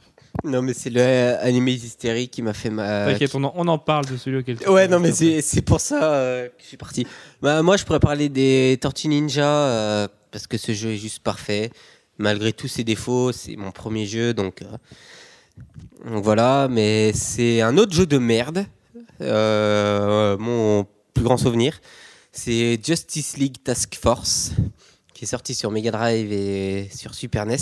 Non, mais c'est le animé hystérique qui m'a fait ma. T'inquiète, on, en- on en parle de celui auquel tu Ouais, non, mais c'est c'est pour ça euh, que je suis parti. Bah, moi, je pourrais parler des Tortues Ninja euh, parce que ce jeu est juste parfait. Malgré tous ses défauts, c'est mon premier jeu, donc, euh, donc voilà. Mais c'est un autre jeu de merde. Euh, mon plus grand souvenir, c'est Justice League Task Force, qui est sorti sur Mega Drive et sur Super NES,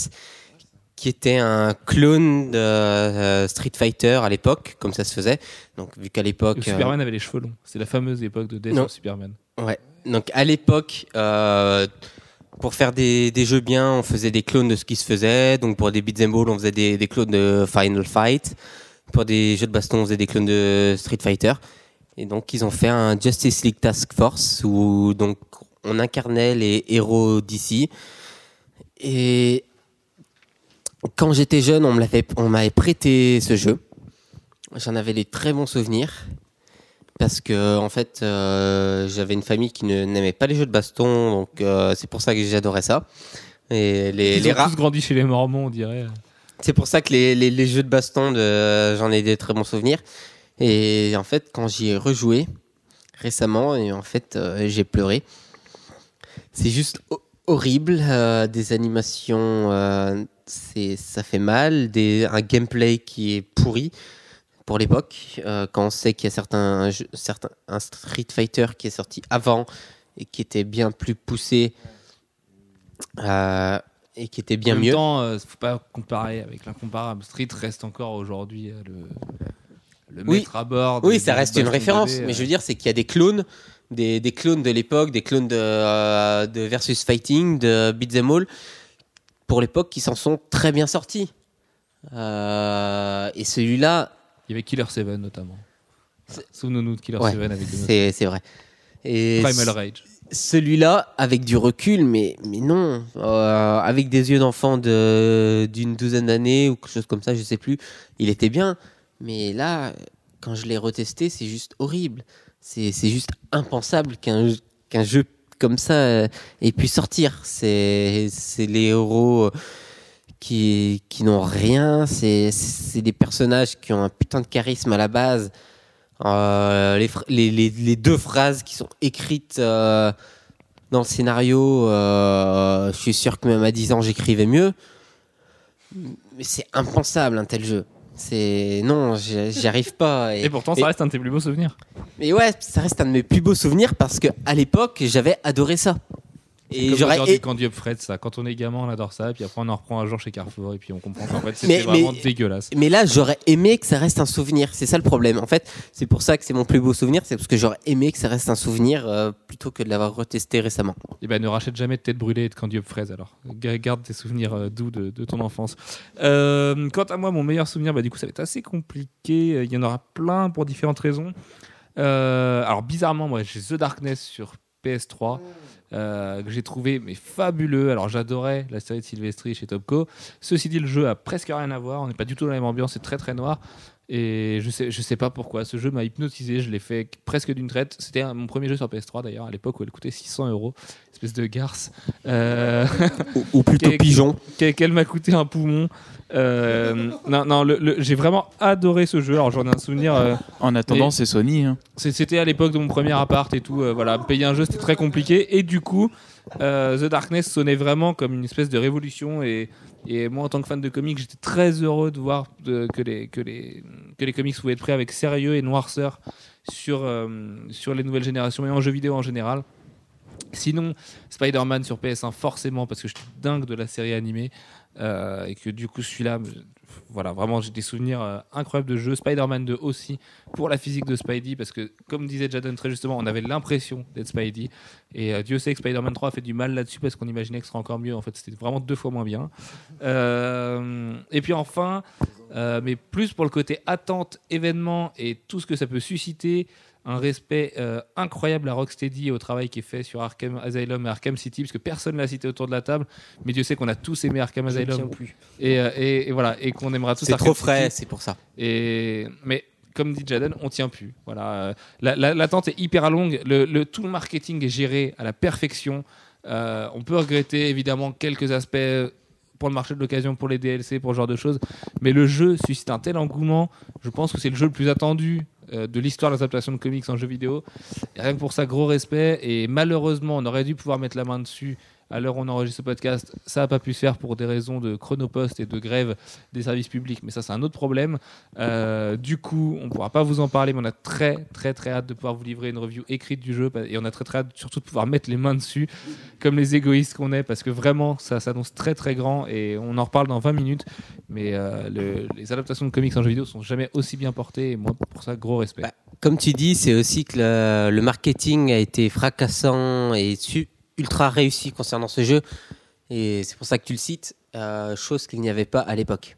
qui était un clone de euh, Street Fighter à l'époque, comme ça se faisait. Donc, vu qu'à l'époque. Euh, Superman avait les cheveux longs. C'est la fameuse époque de Death of Superman. Ouais. Donc à l'époque, pour faire des, des jeux bien, on faisait des clones de ce qui se faisait. Donc pour des beat'em all, on faisait des, des clones de Final Fight. Pour des jeux de baston, on faisait des clones de Street Fighter. Et donc ils ont fait un Justice League Task Force où donc on incarnait les héros d'ici. Et quand j'étais jeune, on m'avait prêté ce jeu. J'en avais des très bons souvenirs parce que en fait euh, j'avais une famille qui n'aimait pas les jeux de baston donc euh, c'est pour ça que j'adorais ça et les, Ils les ont tous grandi chez les Mormons, on dirait. C'est pour ça que les, les, jeux de baston de j'en ai des très bons souvenirs. Et en fait quand j'y ai rejoué récemment et en fait euh, j'ai pleuré. C'est juste ho- horrible euh, des animations euh, c'est ça fait mal des un gameplay qui est pourri pour l'époque euh, quand on sait qu'il y a certains jeux- certains un Street Fighter qui est sorti avant et qui était bien plus poussé euh, et qui était bien en même mieux temps, euh, faut pas comparer avec l'incomparable. Street reste encore aujourd'hui euh, le, le Oui. maître à bord. Oui, ça reste une référence, mais euh. je veux dire, c'est qu'il y a des clones, des, des clones de l'époque, des clones de, euh, de versus fighting, de beat'em all, pour l'époque, qui s'en sont très bien sortis. Euh, et celui-là, Il y avait Killer 7 notamment. Souvenons-nous de Killer ouais, 7 avec des c'est c'est vrai. Et Primal Rage. Celui-là, avec du recul, mais, mais non, euh, avec des yeux d'enfant de- d'une douzaine d'années ou quelque chose comme ça, je sais plus, il était bien. Mais là, quand je l'ai retesté, c'est juste horrible. C'est juste impensable qu'un qu'un jeu comme ça euh, ait pu sortir. C'est c'est les héros euh, qui, qui n'ont rien. C'est c'est des personnages qui ont un putain de charisme à la base. Euh, les, les, les, les deux phrases qui sont écrites euh, dans le scénario, euh, je suis sûr que même à 10 ans, j'écrivais mieux. Mais c'est impensable un tel jeu. C'est non, j'y j'y arrive pas. Et pourtant, ça reste un de tes plus beaux souvenirs. Mais ouais, ça reste un de mes plus beaux souvenirs parce que à l'époque, j'avais adoré ça. Et j'aurais et- du Candy Up Fred, ça. Quand on est gamin, on adore ça. Et puis après, on en reprend un jour chez Carrefour. Et puis on comprend qu'en fait, c'était vraiment mais- dégueulasse. Mais là, j'aurais aimé que ça reste un souvenir. C'est ça le problème. En fait, c'est pour ça que c'est mon plus beau souvenir. C'est parce que j'aurais aimé que ça reste un souvenir euh, plutôt que de l'avoir retesté récemment. Et ben, ne rachète jamais de tête brûlée et de Candy Up Fraise alors. Ga- Garde tes souvenirs euh, doux de, de ton enfance. Euh, quant à moi, mon meilleur souvenir, bah, du coup, ça va être assez compliqué. Il y en aura plein pour différentes raisons. Alors, bizarrement, moi, j'ai The Darkness sur PS3 euh, que j'ai trouvé mais fabuleux. Alors, j'adorais la série de Sylvestri chez Topco. Ceci dit, le jeu a presque rien à voir. On n'est pas du tout dans la même ambiance. C'est très très noir. Et je sais, je sais pas pourquoi. Ce jeu m'a hypnotisé. Je l'ai fait presque d'une traite. C'était mon premier jeu sur PS3 d'ailleurs, à l'époque où elle coûtait 600 euros. Espèce de garce. Euh, Ou, ou plutôt pigeon. qu'elle m'a coûté un poumon. Euh, non, non, j'ai vraiment adoré ce jeu. Alors j'en ai un souvenir. euh, En attendant, Et- c'est Sony. hein. c'était à l'époque de mon premier appart et tout. euh, voilà, payer un jeu c'était très compliqué. Et du coup, euh, The Darkness sonnait vraiment comme une espèce de révolution. Et, et moi, en tant que fan de comics, j'étais très heureux de voir que, les, que, comics pouvaient être pris avec sérieux et noirceur sur, euh, les nouvelles générations et en jeux vidéo en général. Sinon, Spider-Man sur PS1, forcément, parce que je suis dingue de la série animée. euh, et que du coup, celui-là, voilà, vraiment, j'ai des souvenirs euh, incroyables de jeux. Spider-Man 2 aussi, pour la physique de Spidey, parce que, comme disait Jadon très justement, on avait l'impression d'être Spidey. Et euh, Dieu sait que Spider-Man 3 a fait du mal là-dessus, parce qu'on imaginait que ce serait encore mieux. En fait, c'était vraiment deux fois moins bien. Euh, et puis enfin, mais plus pour le côté attente, événement et tout ce que ça peut susciter, un respect euh, incroyable à Rocksteady et au travail qui est fait sur Arkham Asylum et Arkham City, parce que personne l'a cité autour de la table, mais Dieu sait qu'on a tous aimé Arkham ne Asylum plus. et, euh, et- et voilà et qu'on aimera tous C'est trop frais, c'est pour ça. Et mais comme dit Jaden, on tient plus. Voilà, Euh, la- la- l'attente est hyper longue. Le, le- tout le marketing est géré à la perfection. Euh, on peut regretter évidemment quelques aspects pour le marché de l'occasion, pour les DLC, pour ce genre de choses. Mais le jeu suscite un tel engouement. Je pense que c'est le jeu le plus attendu euh, de l'histoire de l'adaptation de comics en jeu vidéo. Rien que pour ça, gros respect. Et malheureusement, on aurait dû pouvoir mettre la main dessus à l'heure où on enregistre ce podcast. Ça n'a pas pu se faire pour des raisons de chronopost et de grève des services publics. Mais ça, c'est un autre problème. Euh, du coup, on ne pourra pas vous en parler, mais on a très, très, très hâte de pouvoir vous livrer une review écrite du jeu. Et on a très, très hâte surtout de pouvoir mettre les mains dessus, comme les égoïstes qu'on est, parce que vraiment, ça s'annonce très, très grand. Et on en reparle dans 20 minutes. Mais euh, le- les adaptations de comics en jeu vidéo sont jamais aussi bien portées. Et moi, pour ça, gros respect. Bah, Comme tu dis, c'est aussi que le, le marketing a été fracassant et su- ultra réussi concernant ce jeu. Et c'est pour ça que tu le cites, euh, chose qu'il n'y avait pas à l'époque.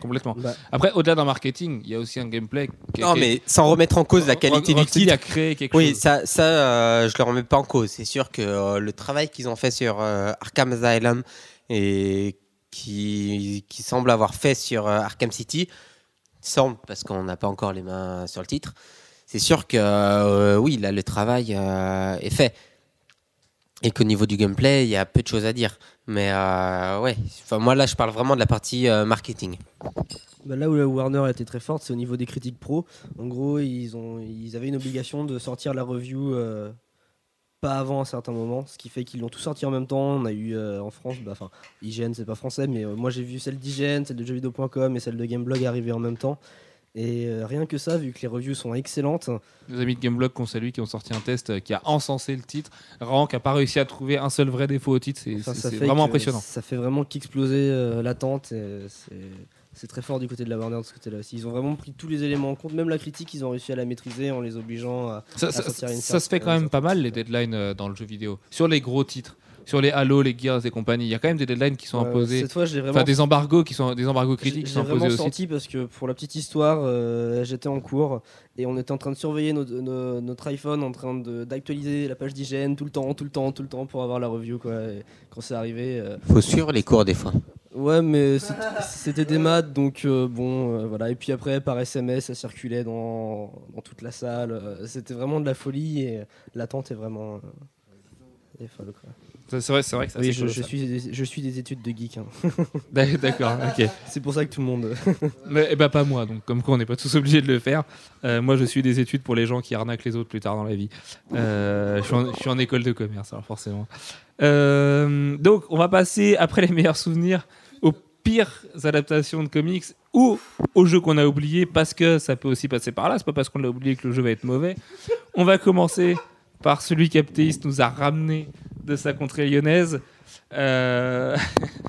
Complètement. Bah, Après, au-delà d'un marketing, il y a aussi un gameplay. qui- Non, qui- mais sans remettre en cause la qualité du titre. a créé quelque Oui, chose. ça, ça euh, je le remets pas en cause. C'est sûr que euh, le travail qu'ils ont fait sur euh, Arkham Asylum et qui, qui semble avoir fait sur euh, Arkham City, semble, parce qu'on n'a pas encore les mains sur le titre, c'est sûr que euh, oui, là, le travail euh, est fait. Et qu'au niveau du gameplay, il y a peu de choses à dire. Mais euh, ouais, enfin, moi là, je parle vraiment de la partie euh, marketing. Bah, là où Warner était très forte, c'est au niveau des critiques pro. En gros, ils, ont, ils avaient une obligation de sortir la review euh, pas avant un certain moment, ce qui fait qu'ils l'ont tout sorti en même temps. On a eu en France, bah, enfin, IGN, c'est pas français, mais moi j'ai vu celle d'IGN, celle de jeuxvideo.com et celle de Gameblog arriver en même temps. Et euh, rien que ça, vu que les reviews sont excellentes, Nos amis de Gameblog qu'on salue, qui ont sorti un test euh, qui a encensé le titre. Rank n'a pas réussi à trouver un seul vrai défaut au titre. C'est enfin, ça vraiment impressionnant. Ça fait vraiment qu'exploser euh, l'attente. C'est très fort du côté de la Warner de ce côté-là aussi. Ils ont vraiment pris tous les éléments en compte, même la critique, ils ont réussi à la maîtriser en les obligeant à, Ça, à ça- sortir une ça se fait quand même pas mal les deadlines dans le jeu vidéo. Sur les gros titres, sur les Halo, les Gears et compagnie, il y a quand même des deadlines qui sont imposées. Cette fois, je l'ai vraiment Enfin, des embargos qui sont des embargos J'ai critiques qui j'ai sont vraiment imposés aussi. senti parce que pour la petite histoire, euh, j'étais en cours et on était en train de surveiller notre, nos- notre iPhone en train d'actualiser la page d'hygiène tout le temps, tout le temps, tout le temps pour avoir la review. Quoi. Et quand c'est arrivé, euh, Faut suivre les cours des fois. ouais, mais c'était des maths donc euh, bon, euh, voilà. Et puis après, par SMS, ça circulait dans, dans toute la salle. C'était vraiment de la folie et l'attente est vraiment. euh, est folle, quoi. C'est vrai, c'est vrai que ça Oui, je, je suis des, je suis des études de geek. hein. *laughs* D'accord, ok. *laughs* C'est pour ça que tout le monde. *laughs* Mais eh ben, pas moi, donc comme quoi on n'est pas tous obligés de le faire. Euh, moi je suis des études pour les gens qui arnaquent les autres plus tard dans la vie. Euh, je, suis en, je suis en école de commerce, alors forcément. Euh, donc on va passer, après les meilleurs souvenirs, au pires adaptations de comics ou aux jeux qu'on a oubliés parce que ça peut aussi passer par là. C'est pas parce qu'on l'a oublié que le jeu va être mauvais. On va commencer par celui qu'Aptéis nous a ramené de sa contrée lyonnaise. Euh,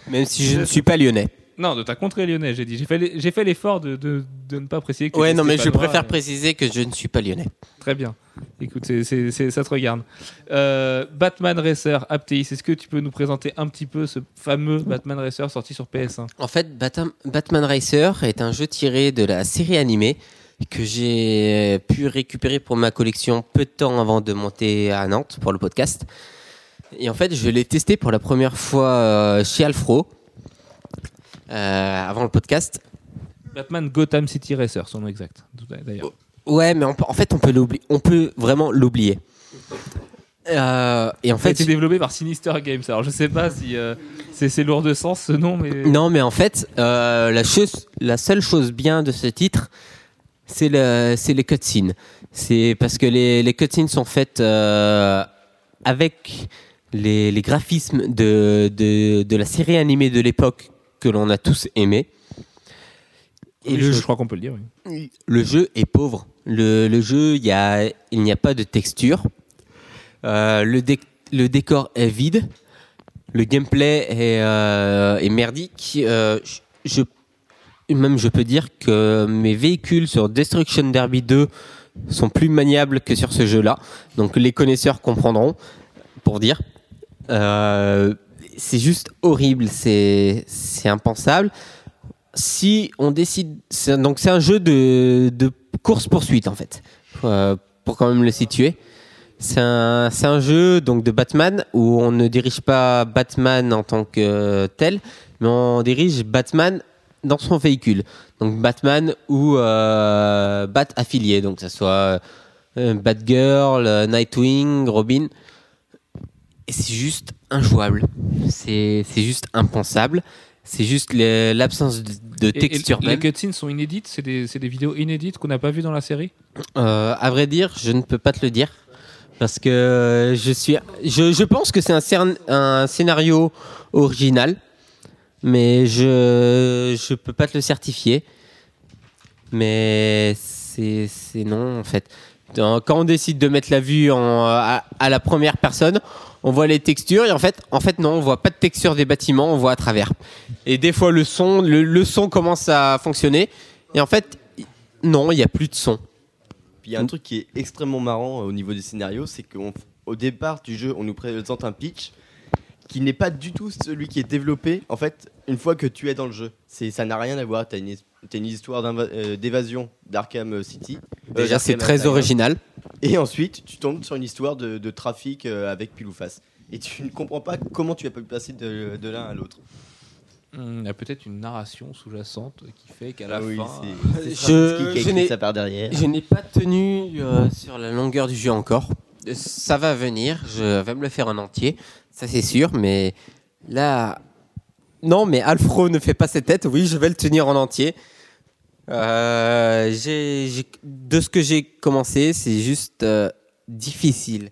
Même si je ne *laughs* suis pas lyonnais. Non, de ta contrée lyonnaise, j'ai dit. J'ai fait l'effort de, de, de ne pas préciser que. Ouais, non, mais je préfère préciser que je ne suis pas lyonnais. Très bien. Écoute, ça te regarde. Euh, Batman Racer, Aptéis, est-ce que tu peux nous présenter un petit peu ce fameux Batman Racer sorti sur PS1 En fait, Batam- Batman Racer est un jeu tiré de la série animée que j'ai pu récupérer pour ma collection peu de temps avant de monter à Nantes pour le podcast. Et en fait, je l'ai testé pour la première fois euh, chez Alfro euh, avant le podcast. Batman Gotham City Racer, son nom exact. D'ailleurs. Ouais, mais on en fait, on peut l'oublier. On peut vraiment l'oublier. Euh, et en fait, été développé par Sinister Games. Alors, je sais pas si euh, c'est c'est lourd de sens ce nom, mais. Non, mais en fait, euh, la, chose, la seule chose bien de ce titre, c'est le, c'est les cutscenes. C'est parce que les, les cutscenes sont faites avec les, les graphismes de, de, de la série animée de l'époque que l'on a tous aimé. Et Oui, le je, jeu- je crois qu'on peut le dire. Oui. le jeu est pauvre. Le, le jeu, il y a, il n'y a pas de texture. Euh, le, dé- le décor est vide. Le gameplay est, euh, est merdique. Euh, je- même je peux dire que mes véhicules sur Destruction Derby 2 sont plus maniables que sur ce jeu-là. Donc les connaisseurs comprendront, pour dire. Euh, c'est juste horrible, c'est impensable. Si on décide, donc c'est un jeu de, de course poursuite en fait, euh, pour quand même le situer. C'est un, un jeu donc de Batman où on ne dirige pas Batman en tant que tel, mais on dirige Batman dans son véhicule. Donc Batman ou euh, Bat affilié, donc que ce soit Batgirl, Nightwing, Robin. Et c'est juste injouable. C'est juste impensable. C'est juste l'absence de, de Et- et texture les cutscenes sont inédites? C'est des, des vidéos inédites qu'on n'a pas vues dans la série? Euh, à vrai dire, je ne peux pas te le dire parce que je suis, je, je pense que c'est un, un scénario original, mais je je peux pas te le certifier. Mais c'est c'est non en fait. Quand on décide de mettre la vue en, à, la première personne, on voit les textures et en fait, en fait non, on voit pas de texture des bâtiments, on voit à travers. Et des fois le son, le, son commence à fonctionner et en fait, non, il y a plus de son. Il y a un truc qui est extrêmement marrant euh, au niveau des scénarios, c'est qu'au départ du jeu, on nous présente un pitch qui n'est pas du tout celui qui est développé en fait une fois que tu es dans le jeu. C'est ça n'a rien à voir. T'as une, t'as une histoire euh, d'évasion d'Arkham City. euh, Déjà, c'est très original. Et ensuite, tu tombes sur une histoire de, de trafic euh, avec pile ou face. Et tu ne comprends pas comment tu as pu passer de, de l'un à l'autre. Hmm, Il y a peut-être une narration sous-jacente qui fait qu'à la Ah oui, fin. c'est- c'est Je- qui a je écrit n'ai- ça par derrière. Je n'ai pas tenu euh, sur la longueur du jeu encore. Ça va venir, je vais me le faire en entier, ça c'est sûr, mais là. Non, mais Alfro ne fait pas cette tête, oui, je vais le tenir en entier. Euh, de ce que j'ai commencé, c'est juste euh, difficile.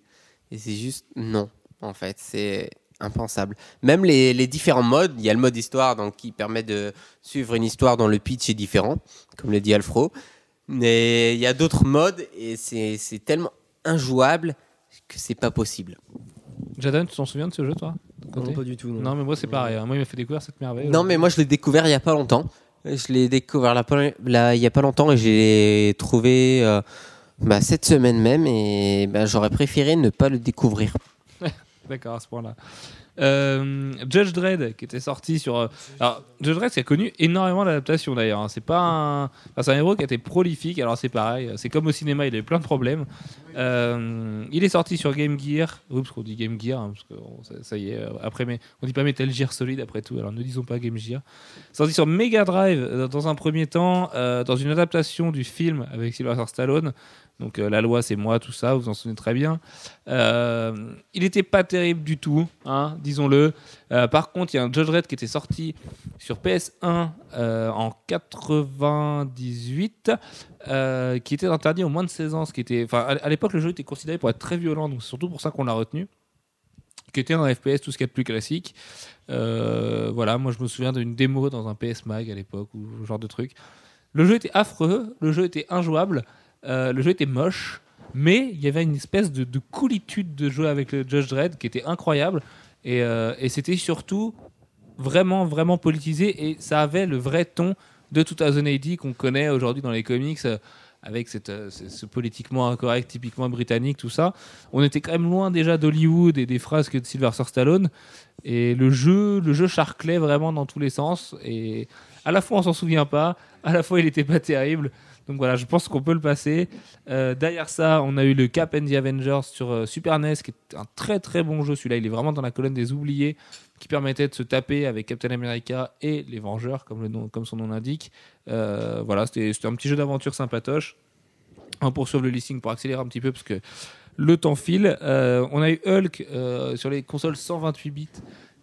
Et c'est juste non, en fait, c'est impensable. Même les, différents modes, il y a le mode histoire donc, qui permet de suivre une histoire dont le pitch est différent, comme le dit Alfro. Mais il y a d'autres modes et c'est tellement injouable que c'est pas possible. Jadon, tu t'en souviens de ce jeu, toi Non, pas du tout. Non. Non, mais moi, c'est pareil. hein. Moi, il m'a fait découvrir cette merveille. Non, mais moi je l'ai découvert il y a pas longtemps. Je l'ai découvert là, il y a pas longtemps et j'ai trouvé euh, bah, cette semaine même et bah, j'aurais préféré ne pas le découvrir. *laughs* D'accord, à ce point-là. Euh, Judge Dredd, qui était sorti sur. euh, Alors, Judge Dredd, qui a connu énormément d'adaptations d'ailleurs. hein. C'est pas un. c'est un héros qui a été prolifique. Alors, c'est pareil. C'est comme au cinéma, il a eu plein de problèmes. Euh, il est sorti sur Game Gear. Oups, qu'on dit Game Gear, hein, parce que bon, ça, y est. euh, Après, mais on dit pas Metal Gear Solid après tout. Alors, ne disons pas Game Gear. Sorti sur Mega Drive euh, dans un premier temps, euh, dans une adaptation du film avec Sylvester Stallone. Donc, euh, la loi, c'est moi, tout ça. Vous en souvenez très bien. Euh, il n'était pas terrible du tout, hein, disons-le. Euh, par contre, il y a un Judge Red qui était sorti sur PS1 euh, en 98, euh, qui était interdit au moins de 16 ans. Ce qui était, à l'époque, le jeu était considéré pour être très violent, donc c'est surtout pour ça qu'on l'a retenu. qui était un FPS tout ce qu'il y a de plus classique. Voilà, moi je me souviens d'une démo dans un PS Mag à l'époque ou ce genre de truc. Le jeu était affreux, le jeu était injouable, euh, le jeu était moche, mais il y avait une espèce de, de coolitude de jouer avec le Judge Dredd qui était incroyable. Et, euh, et c'était surtout vraiment, vraiment politisé et ça avait le vrai ton de 2080 qu'on connaît aujourd'hui dans les comics. euh, avec ce, politiquement incorrect, typiquement britannique, tout ça. On était quand même loin déjà d'Hollywood et des phrases que de Sylvester Stallone. Et le jeu, le jeu charclait vraiment dans tous les sens. Et à la fois, on s'en souvient pas. À la fois, il était pas terrible. Donc voilà, je pense qu'on peut le passer. Euh, derrière ça, on a eu le Cap and the Avengers sur euh, Super NES, qui est un très très bon jeu. Celui-là, il est vraiment dans la colonne des oubliés, qui permettait de se taper avec Captain America et les Vengeurs, comme, son nom l'indique. Euh, voilà, c'était un petit jeu d'aventure sympatoche. Un poursuivre le listing pour accélérer un petit peu, parce que le temps file. On a eu Hulk sur les consoles 128 bits,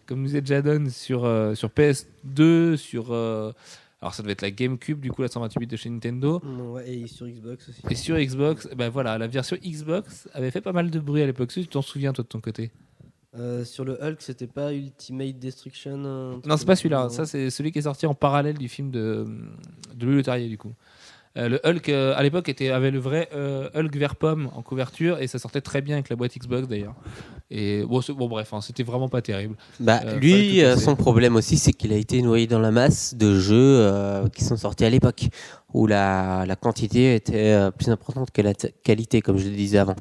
comme nous disait Jadon, sur, sur PS2, sur. Alors ça devait être la GameCube, du coup, la 128 bits de chez Nintendo. Ouais, et sur Xbox aussi. Et sur Xbox, ben voilà, la version Xbox avait fait pas mal de bruit à l'époque. Tu t'en souviens, toi, de ton côté Euh, sur le Hulk, c'était pas Ultimate Destruction Non, c'est pas celui-là. Ça, c'est celui qui est sorti en parallèle du film de, de Louis Leterrier, du coup. Euh, le Hulk, euh, à l'époque, était- avait le vrai euh, Hulk vert pomme en couverture et ça sortait très bien avec la boîte Xbox, d'ailleurs. Et bon, bref, hein, c'était vraiment pas terrible. Bah, lui, son problème aussi, c'est qu'il a été noyé dans la masse de jeux qui sont sortis à l'époque, où la, la quantité était plus importante que la qualité, comme je le disais avant.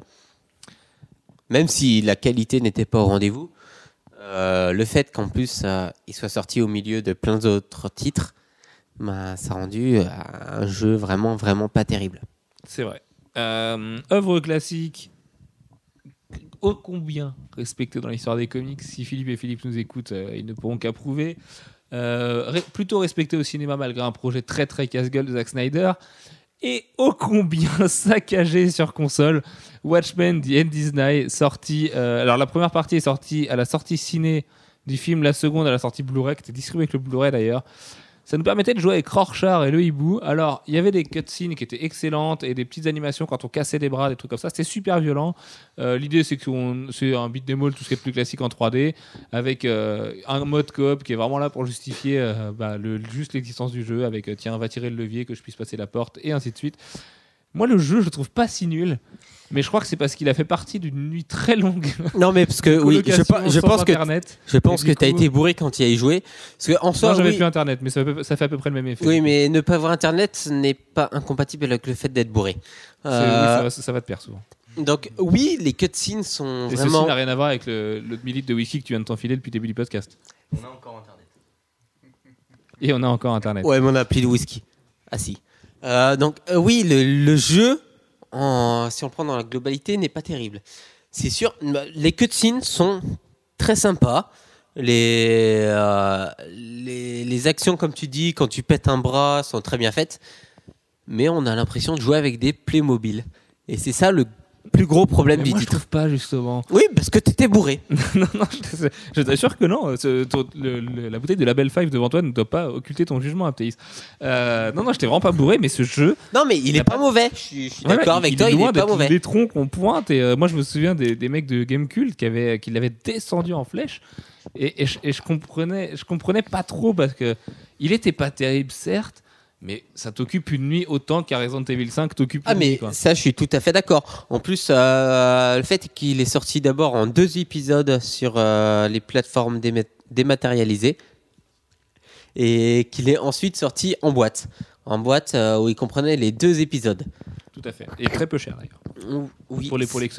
Même si la qualité n'était pas au rendez-vous, le fait qu'en plus il soit sorti au milieu de plein d'autres titres, bah, ça a rendu euh, un jeu vraiment, vraiment pas terrible. C'est vrai. Euh, œuvre classique, ô combien respectée dans l'histoire des comics. Si Philippe et Philippe nous écoutent, euh, ils ne pourront qu'approuver. Euh, plutôt respecté au cinéma malgré un projet très très casse-gueule de Zack Snyder. Et ô combien *laughs* saccagé sur console. Watchmen The End is Nigh, sorti. alors la première partie est sortie à la sortie ciné du film, la seconde à la sortie Blu-ray, qui était distribuée avec le Blu-ray d'ailleurs. Ça nous permettait de jouer avec Rorschach et le hibou. Alors, il y avait des cutscenes qui étaient excellentes et des petites animations quand on cassait des bras, des trucs comme ça. C'était super violent. Euh, L'idée, c'est que c'est un beat all, tout ce qui est plus classique en 3D, avec euh, un mode coop qui est vraiment là pour justifier euh, bah, juste l'existence du jeu, avec tiens, va tirer le levier, que je puisse passer la porte, et ainsi de suite. Moi, le jeu, je le trouve pas si nul, mais je crois que c'est parce qu'il a fait partie d'une nuit très longue. Non, mais parce que *laughs* oui, je, pense que Internet. je pense que du tu as coup- été bourré quand tu y as joué. Parce que en soi, j'avais oui, plus Internet, mais ça fait, ça fait à peu près le même effet. Oui, mais ne pas avoir internet n'est pas incompatible avec le fait d'être bourré. Euh, oui, ça, va- ça va de pair souvent. donc oui, les cutscenes sont Et ceci vraiment. n'a rien à voir avec le, le demi-litre de whisky que tu viens de t'enfiler depuis le début du podcast. On a encore Internet. Et on a encore Internet. Ouais, mais on a plus de whisky. Ah si. Euh, donc euh, oui, le, le jeu, si on le prend dans la globalité, n'est pas terrible. C'est sûr, bah, les cutscenes sont très sympas. Les, euh, les, les actions, comme tu dis, quand tu pètes un bras, sont très bien faites. Mais on a l'impression de jouer avec des Playmobil. Et c'est ça le plus gros problème Mais du moi, je trouve pas, justement. Oui, parce que t'étais bourré. *laughs* non, non, je, je t'assure que non. Ce- ton- le- le- la bouteille de Label 5 devant toi ne doit pas occulter ton jugement, Aptéis. Euh, non, non, j'étais vraiment pas bourré, mais ce jeu. Non, mais il est pas mauvais. Je suis, je suis voilà, d'accord avec il toi, est il est pas mauvais. des troncs qu'on pointe. Et euh, moi, je me souviens des, des mecs de Gamecult qui, avaient, qui l'avaient descendu en flèche. Et, et je, et je comprenais, je comprenais pas trop parce que il était pas terrible, certes. Mais ça t'occupe une nuit autant qu'un Resident Evil 5 t'occupe Ah une nuit. mais quoi. ça je suis tout à fait d'accord. En plus euh, le fait qu'il est sorti d'abord en deux épisodes sur euh, les plateformes déma- dématérialisées et qu'il est ensuite sorti en boîte. En boîte euh, où il comprenait les deux épisodes. Tout à fait. Et très peu cher d'ailleurs. Oui. Pour les, pour, les,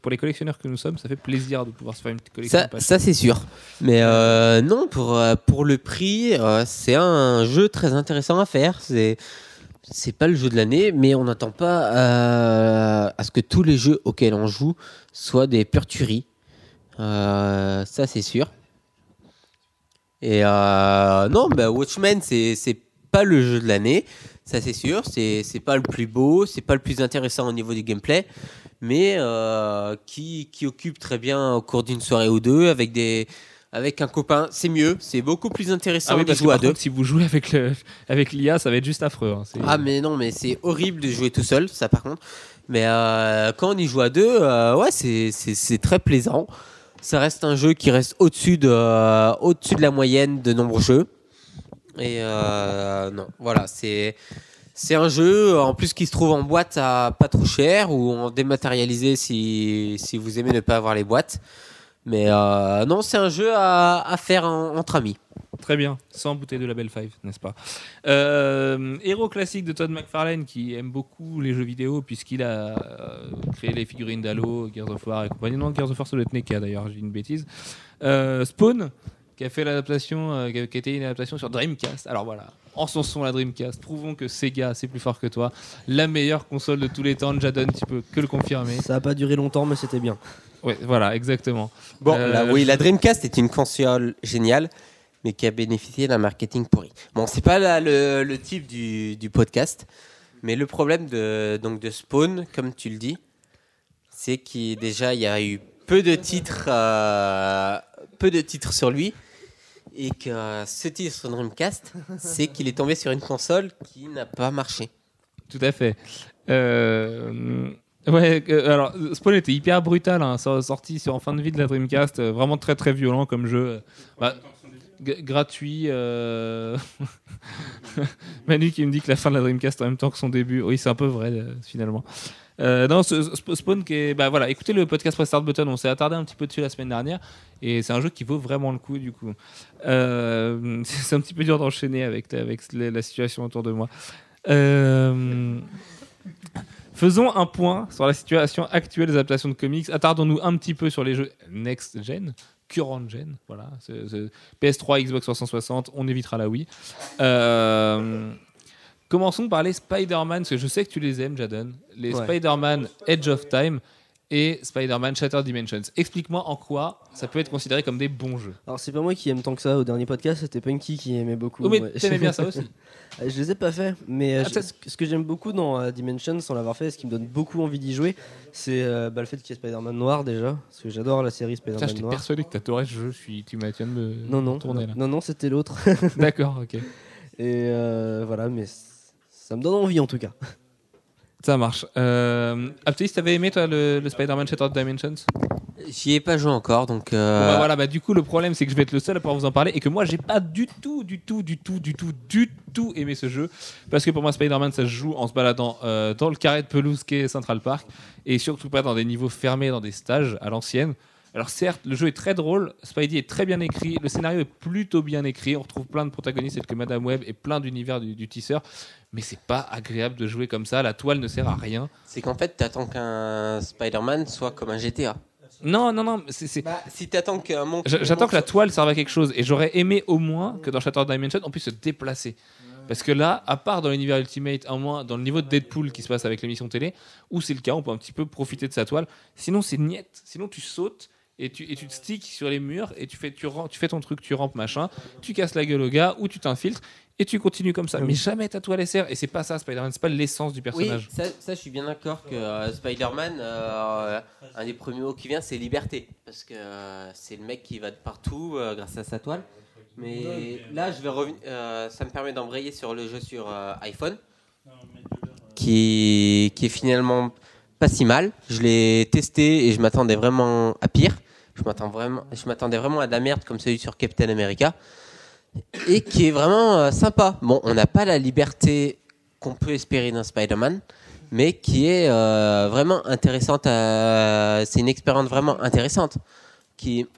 pour les collectionneurs que nous sommes, ça fait plaisir de pouvoir se faire une petite collection. Ça, c'est sûr. Mais euh, non, pour, euh, pour le prix, euh, c'est un jeu très intéressant à faire. C'est c'est pas le jeu de l'année, mais on n'attend pas à ce que tous les jeux auxquels on joue soient des pures tueries. Euh, ça c'est sûr. Et non, bah, Watchmen, c'est c'est pas le jeu de l'année, ça c'est sûr. C'est c'est pas le plus beau, c'est pas le plus intéressant au niveau du gameplay, mais euh, qui, qui occupe très bien au cours d'une soirée ou deux avec des avec un copain, c'est mieux, c'est beaucoup plus intéressant Ah oui, de parce que jouer à deux. contre, si vous jouez avec le avec l'IA, ça va être juste affreux. hein. Ah mais non, mais c'est horrible de jouer tout seul, ça par contre. Mais euh, quand on y joue à deux, euh, ouais, c'est- c'est c'est très plaisant. ça reste un jeu qui reste au-dessus de, euh, au-dessus de la moyenne de nombreux jeux. Et euh, non, voilà, c'est c'est un jeu en plus qui se trouve en boîte à pas trop cher ou en dématérialisé si, si vous aimez ne pas avoir les boîtes. Mais euh, non, c'est un jeu à, à faire en- entre amis. Très bien, sans bouteille de Label 5, n'est-ce pas? Euh, Héros classique de Todd McFarlane qui aime beaucoup les jeux vidéo puisqu'il a créé les figurines d'Halo, Gears of War et compagnie. Non, Gears of War, ça doit NECA d'ailleurs, j'ai une bêtise. Spawn qui a fait l'adaptation, euh, qui a- qui a été une adaptation sur Dreamcast. Alors voilà, encensons la Dreamcast, prouvons que Sega c'est plus fort que toi. La meilleure console de tous les temps, Jadon, tu peux que le confirmer. Ça a pas duré longtemps, mais c'était bien. Ouais, voilà, exactement. Bon, Euh, là, oui, la Dreamcast est une console géniale, mais qui a bénéficié d'un marketing pourri. Bon, c'est pas là le, le type du, du podcast, mais le problème de, donc de Spawn, comme tu le dis, c'est qu'il déjà il y a eu peu de titres, euh, peu de titres sur lui, et que ce titre sur Dreamcast, *laughs* c'est qu'il est tombé sur une console qui n'a pas marché. Tout à fait. Euh, ouais, euh, alors Spawn était hyper brutal, hein, so- sorti sur en fin de vie de la Dreamcast, euh, vraiment très très violent comme jeu. Bah, gratuit. euh, *laughs* Manu qui me dit que la fin de la Dreamcast en même temps que son début. Oui, c'est un peu vrai euh, finalement. Euh, non, ce- ce- Spawn qui est, bah voilà, écoutez le podcast Restart Button, on s'est attardé un petit peu dessus la semaine dernière et c'est un jeu qui vaut vraiment le coup du coup. Euh, *laughs* c'est un petit peu dur d'enchaîner avec avec la, situation autour de moi. Euh, Faisons un point sur la situation actuelle des adaptations de comics. Attardons-nous un petit peu sur les jeux next gen, current gen, voilà, c'est- c'est PS3, Xbox 360. On évitera la Wii. Euh, commençons par les Spider-Man, parce que je sais que tu les aimes, Jadon. Les Ouais. Spider-Man Edge of Time et Spider-Man Shattered Dimensions. Explique-moi en quoi ça peut être considéré comme des bons jeux. Alors c'est pas moi qui aime tant que ça. Au dernier podcast, c'était Punky qui aimait beaucoup. Oh, mais Ouais. t'aimais bien ça *laughs* aussi. je les ai pas fait, mais euh, Ah, je- ce que- j'aime beaucoup dans euh, Dimension, sans l'avoir fait, ce qui me donne beaucoup envie d'y jouer, c'est euh, bah, le fait qu'il y ait Spider-Man noir déjà, parce que j'adore la série Spider-Man j'étais noir. persuadé que t'adorais ce jeu. Je suis, tu m'as me Non non, tourner là. non non, c'était l'autre. D'accord, ok. *laughs* Et euh, voilà, mais ça me donne envie en tout cas. Ça marche. Euh, Aptis, t'avais aimé toi le, le Spider-Man Shattered Dimensions? J'y ai pas joué encore, donc. Euh, bah, voilà, bah, du coup, le problème, c'est que je vais être le seul à pouvoir vous en parler et que moi, j'ai pas du tout, du tout, du tout, du tout, du tout aimé ce jeu. Parce que pour moi, Spider-Man, ça se joue en se baladant euh, dans le carré de pelouse qu'est Central Park et surtout pas dans des niveaux fermés, dans des stages à l'ancienne. Alors certes, le jeu est très drôle, Spidey est très bien écrit, le scénario est plutôt bien écrit, on retrouve plein de protagonistes tels que Madame Web et plein d'univers du, du tisseur, mais c'est pas agréable de jouer comme ça, la toile ne sert à rien. C'est qu'en fait, t'attends qu'un Spider-Man soit comme un GTA. Non, non, non, c'est- Bah, si t'attends qu'un monde. J'a- J'attends que la toile serve à quelque chose et j'aurais aimé au moins que dans Shattered Dimension on puisse se déplacer. Parce que là, à part dans l'univers Ultimate, un moins dans le niveau de Deadpool qui se passe avec l'émission télé, où c'est le cas, on peut un petit peu profiter de sa toile. Sinon, c'est niette. Sinon, tu sautes et tu, et tu te sticks sur les murs et tu fais, tu, ram- tu fais ton truc, tu rampes machin, tu casses la gueule au gars ou tu t'infiltres et tu continues comme ça. Mais jamais ta toile sert. Et c'est pas ça, Spider-Man, c'est pas l'essence du Oui, personnage. ça, ça, je suis bien d'accord que euh, Spider-Man, euh, un des premiers mots qui vient, c'est liberté. Parce que euh, c'est le mec qui va de partout euh, grâce à sa toile. Mais là, je vais revenir. euh, ça me permet d'embrayer sur le jeu sur euh, iPhone, qui, qui est finalement pas si mal. Je l'ai testé et je m'attendais vraiment à pire. Je m'attendais vraiment à de la merde comme celui sur Captain America et qui est vraiment euh, sympa. Bon, on n'a pas la liberté qu'on peut espérer d'un Spider-Man, mais qui est euh, vraiment intéressante. à- C'est une expérience vraiment intéressante.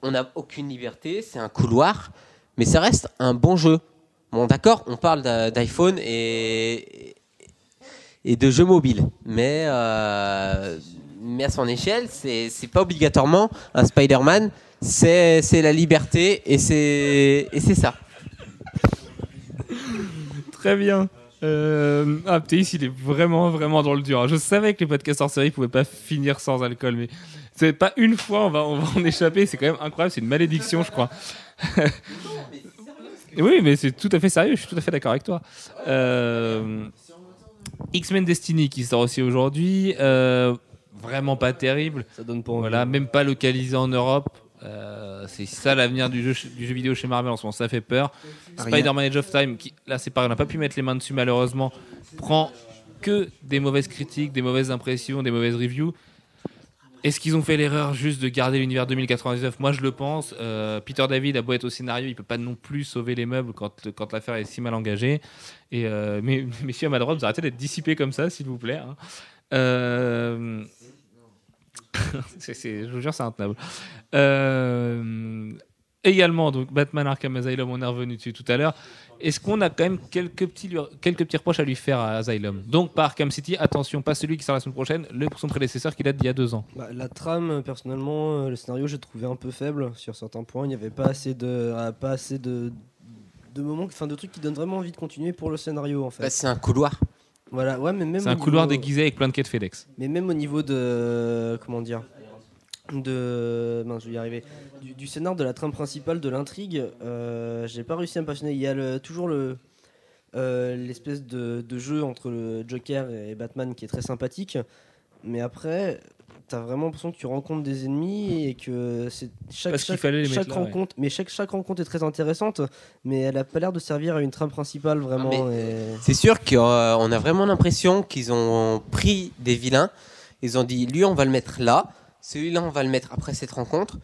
On n'a aucune liberté, c'est un couloir, mais ça reste un bon jeu. Bon, d'accord, on parle d'iPhone et, de jeux mobiles, mais, euh, mais à son échelle, c'est pas obligatoirement un Spider-Man, c'est la liberté et c'est ça. Très bien. Euh, ah, Ptéis, il est vraiment, vraiment dans le dur. Je savais que les podcasts hors série pouvaient pas finir sans alcool, mais c'est pas une fois, on va, on va en échapper. C'est quand même incroyable. C'est une malédiction, je crois. *laughs* oui, mais c'est tout à fait sérieux. Je suis tout à fait d'accord avec toi. Euh, X-Men Destiny qui sort aussi aujourd'hui. Euh, vraiment pas terrible. Ça donne pas. Voilà, même pas localisé en Europe. Euh, c'est ça l'avenir du jeu, du jeu vidéo chez Marvel en ce moment, ça fait peur. Spider-Man Age of Time, qui, là c'est pareil, on n'a pas pu mettre les mains dessus malheureusement, prend que des mauvaises critiques, des mauvaises impressions, des mauvaises reviews. Est-ce qu'ils ont fait l'erreur juste de garder l'univers 2099 Moi, je le pense. Euh, Peter David a beau être au scénario, il peut pas non plus sauver les meubles quand, quand l'affaire est si mal engagée. Et euh, mais, *laughs* messieurs, à ma droite, vous arrêtez d'être dissipés comme ça, s'il vous plaît. hein. Euh, *laughs* c'est- c'est- je vous jure, c'est intenable. Euh, également, donc Batman Arkham Asylum, on est revenu dessus tout à l'heure. Est-ce qu'on a quand même quelques petits, lui- quelques petits reproches à lui faire à Asylum? Donc, pas Arkham City, attention, pas celui qui sort la semaine prochaine, le son prédécesseur qui date d'il y a deux ans. Bah, la trame, euh, personnellement, euh, le scénario, j'ai trouvé un peu faible sur certains points. Il n'y avait pas assez de, pas assez de, de moments, enfin de trucs qui donnent vraiment envie de continuer pour le scénario en fait. Bah, c'est un couloir. Voilà, ouais, mais même C'est un couloir niveau- déguisé avec plein de quêtes FedEx. Mais même au niveau de. Comment dire de mince, je vais y arriver du, du scénar de la trame principale de l'intrigue euh, j'ai pas réussi à me passionner il y a le- toujours le euh, l'espèce de, de jeu entre le Joker et Batman qui est très sympathique mais après t'as vraiment l'impression que tu rencontres des ennemis et que c'est chaque, Parce chaque, fallait les chaque mettre là, ouais. rencontre mais chaque, chaque rencontre est très intéressante mais elle a pas l'air de servir à une trame principale vraiment et- C'est sûr qu'on a vraiment l'impression qu'ils ont pris des vilains. Ils ont dit, lui, on va le mettre là. Celui-là, on va le mettre après cette rencontre.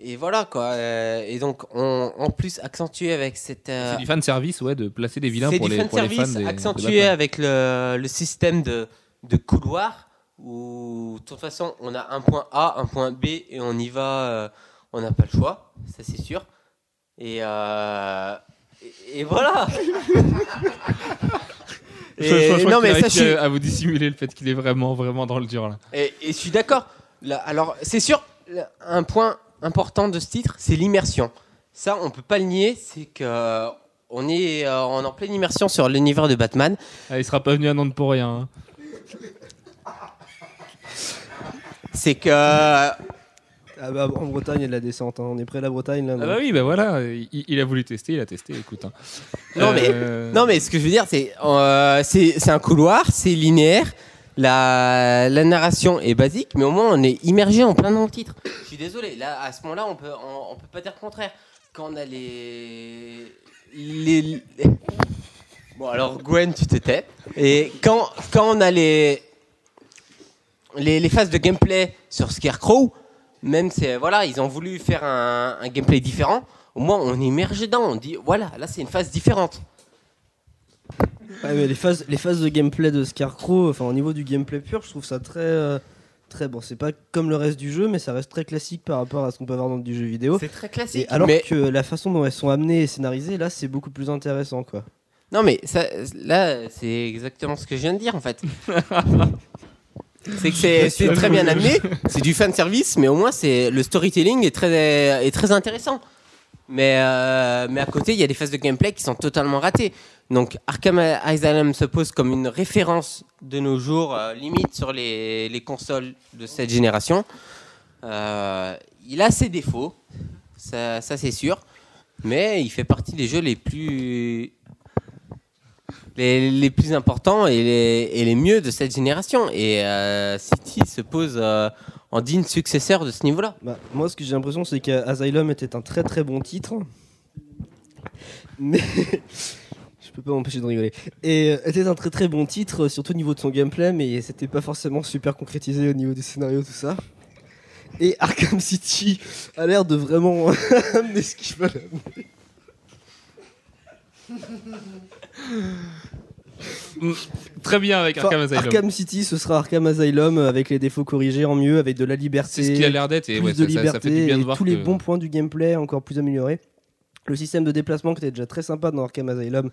Et voilà, quoi. Euh, Et donc, on, en plus, accentué avec cette. euh, C'est du fan service, ouais, de placer des vilains C'est pour du les, fan pour les fans service des- de accentué avec le, le système de, de couloir où de toute façon on a un point A, un point B et on y va, euh, on n'a pas le choix, ça c'est sûr. Et, euh, et, et voilà. *laughs* Je- je- je non mais ça je à à vous dissimuler le fait qu'il est vraiment, vraiment dans le dur là. et, et je suis d'accord. Alors, c'est sûr, là, un point important de ce titre, c'est l'immersion. Ça, on peut pas le nier, c'est que on est, euh, on est en pleine immersion sur l'univers de Batman. Ah, il sera pas venu à Nantes pour rien. hein. C'est que euh, Ah bah, en Bretagne il y a de la descente hein. on est près de la Bretagne là Ah donc. bah oui, bah voilà, il, il a voulu tester, il a testé, écoute. hein. Non, mais- Euh, Non, mais ce que je veux dire, c'est euh, c'est c'est un couloir, c'est linéaire. La, la narration est basique, mais au moins on est immergé en plein dans le titre. Je suis désolé, là à ce moment-là, on peut on, on peut pas dire le contraire. Quand on a les les, les- bon alors Gwen, tu te tais. Et quand quand on a les les, les phases de gameplay sur Scarecrow, même c'est voilà, ils ont voulu faire un, un gameplay différent. Au moins, on est immergé dedans. On dit voilà, là c'est une phase différente. Ouais, mais les phases, les phases de gameplay de Scarecrow, enfin au niveau du gameplay pur, je trouve ça très, euh, très bon. C'est pas comme le reste du jeu, mais ça reste très classique par rapport à ce qu'on peut avoir dans du jeu vidéo. C'est très classique. Et alors mais que la façon dont elles sont amenées et scénarisées, là, c'est beaucoup plus intéressant, quoi. non, mais ça, là, c'est exactement ce que je viens de dire en fait. *laughs* c'est que c'est très bien amené, c'est du fan service, mais au moins c'est le storytelling est très est très intéressant. Mais euh, mais à côté, il y a des phases de gameplay qui sont totalement ratées. Donc Arkham Asylum se pose comme une référence de nos jours, euh, limite sur les, les consoles de cette génération. Euh, il a ses défauts, ça c'est sûr, mais il fait partie des jeux les plus les, plus importants et les, les mieux de cette génération. Et euh, City se pose euh, en digne successeur de ce niveau-là? Bah, moi, ce que j'ai l'impression, c'est qu'Asylum était un très très bon titre. Mais. *laughs* Je peux pas m'empêcher de rigoler. Et euh, était un très très bon titre, surtout au niveau de son gameplay, mais c'était pas forcément super concrétisé au niveau du scénario, tout ça. Et Arkham City a l'air de vraiment *laughs* amener ce qu'il veulent amener. Très bien avec Arkham Asylum. Arkham City, ce sera Arkham Asylum avec les défauts corrigés en mieux, avec de la liberté. C'est ce qu'il a l'air d'être et plus ouais, de ça, ça- ça liberté fait du bien de voir tous les bons points du gameplay encore plus améliorés. Le système de déplacement qui était déjà très sympa dans Arkham Asylum,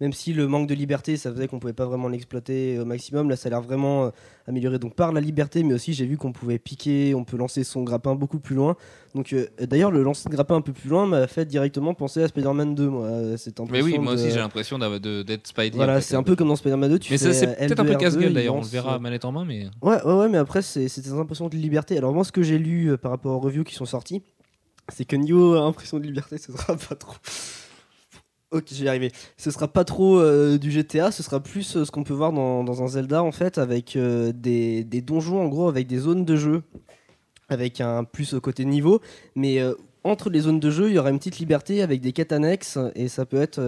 même si le manque de liberté, ça faisait qu'on pouvait pas vraiment l'exploiter au maximum. Là, ça a l'air vraiment euh, amélioré donc par la liberté, mais aussi j'ai vu qu'on pouvait piquer, on peut lancer son grappin beaucoup plus loin. Donc euh, d'ailleurs, le lancer de grappin un peu plus loin m'a fait directement penser à Spider-Man 2. Moi, Euh, cette Mais oui, impression moi de- aussi j'ai l'impression d'être Spidey. Voilà, c'est un peu comme dans Spider-Man 2. Tu Mais fais ça, c'est euh, peut-être un L2, peu R2, casse-gueule il d'ailleurs, on le verra euh, manette en main, mais. Ouais, ouais, ouais, mais après, c'est c'est des impressions de liberté. Alors, moi, ce que j'ai lu euh, par rapport aux reviews qui sont sorties, c'est que niveau euh, impression de liberté, ce sera *laughs* pas trop. Ok, je vais y arriver. Ce sera pas trop euh, du GTA, ce sera plus euh, ce qu'on peut voir dans, un Zelda, en fait, avec euh, des, donjons, en gros, avec des zones de jeu, avec un plus côté niveau. Mais entre les zones de jeu, il y aura une petite liberté avec des quêtes annexes, et ça peut être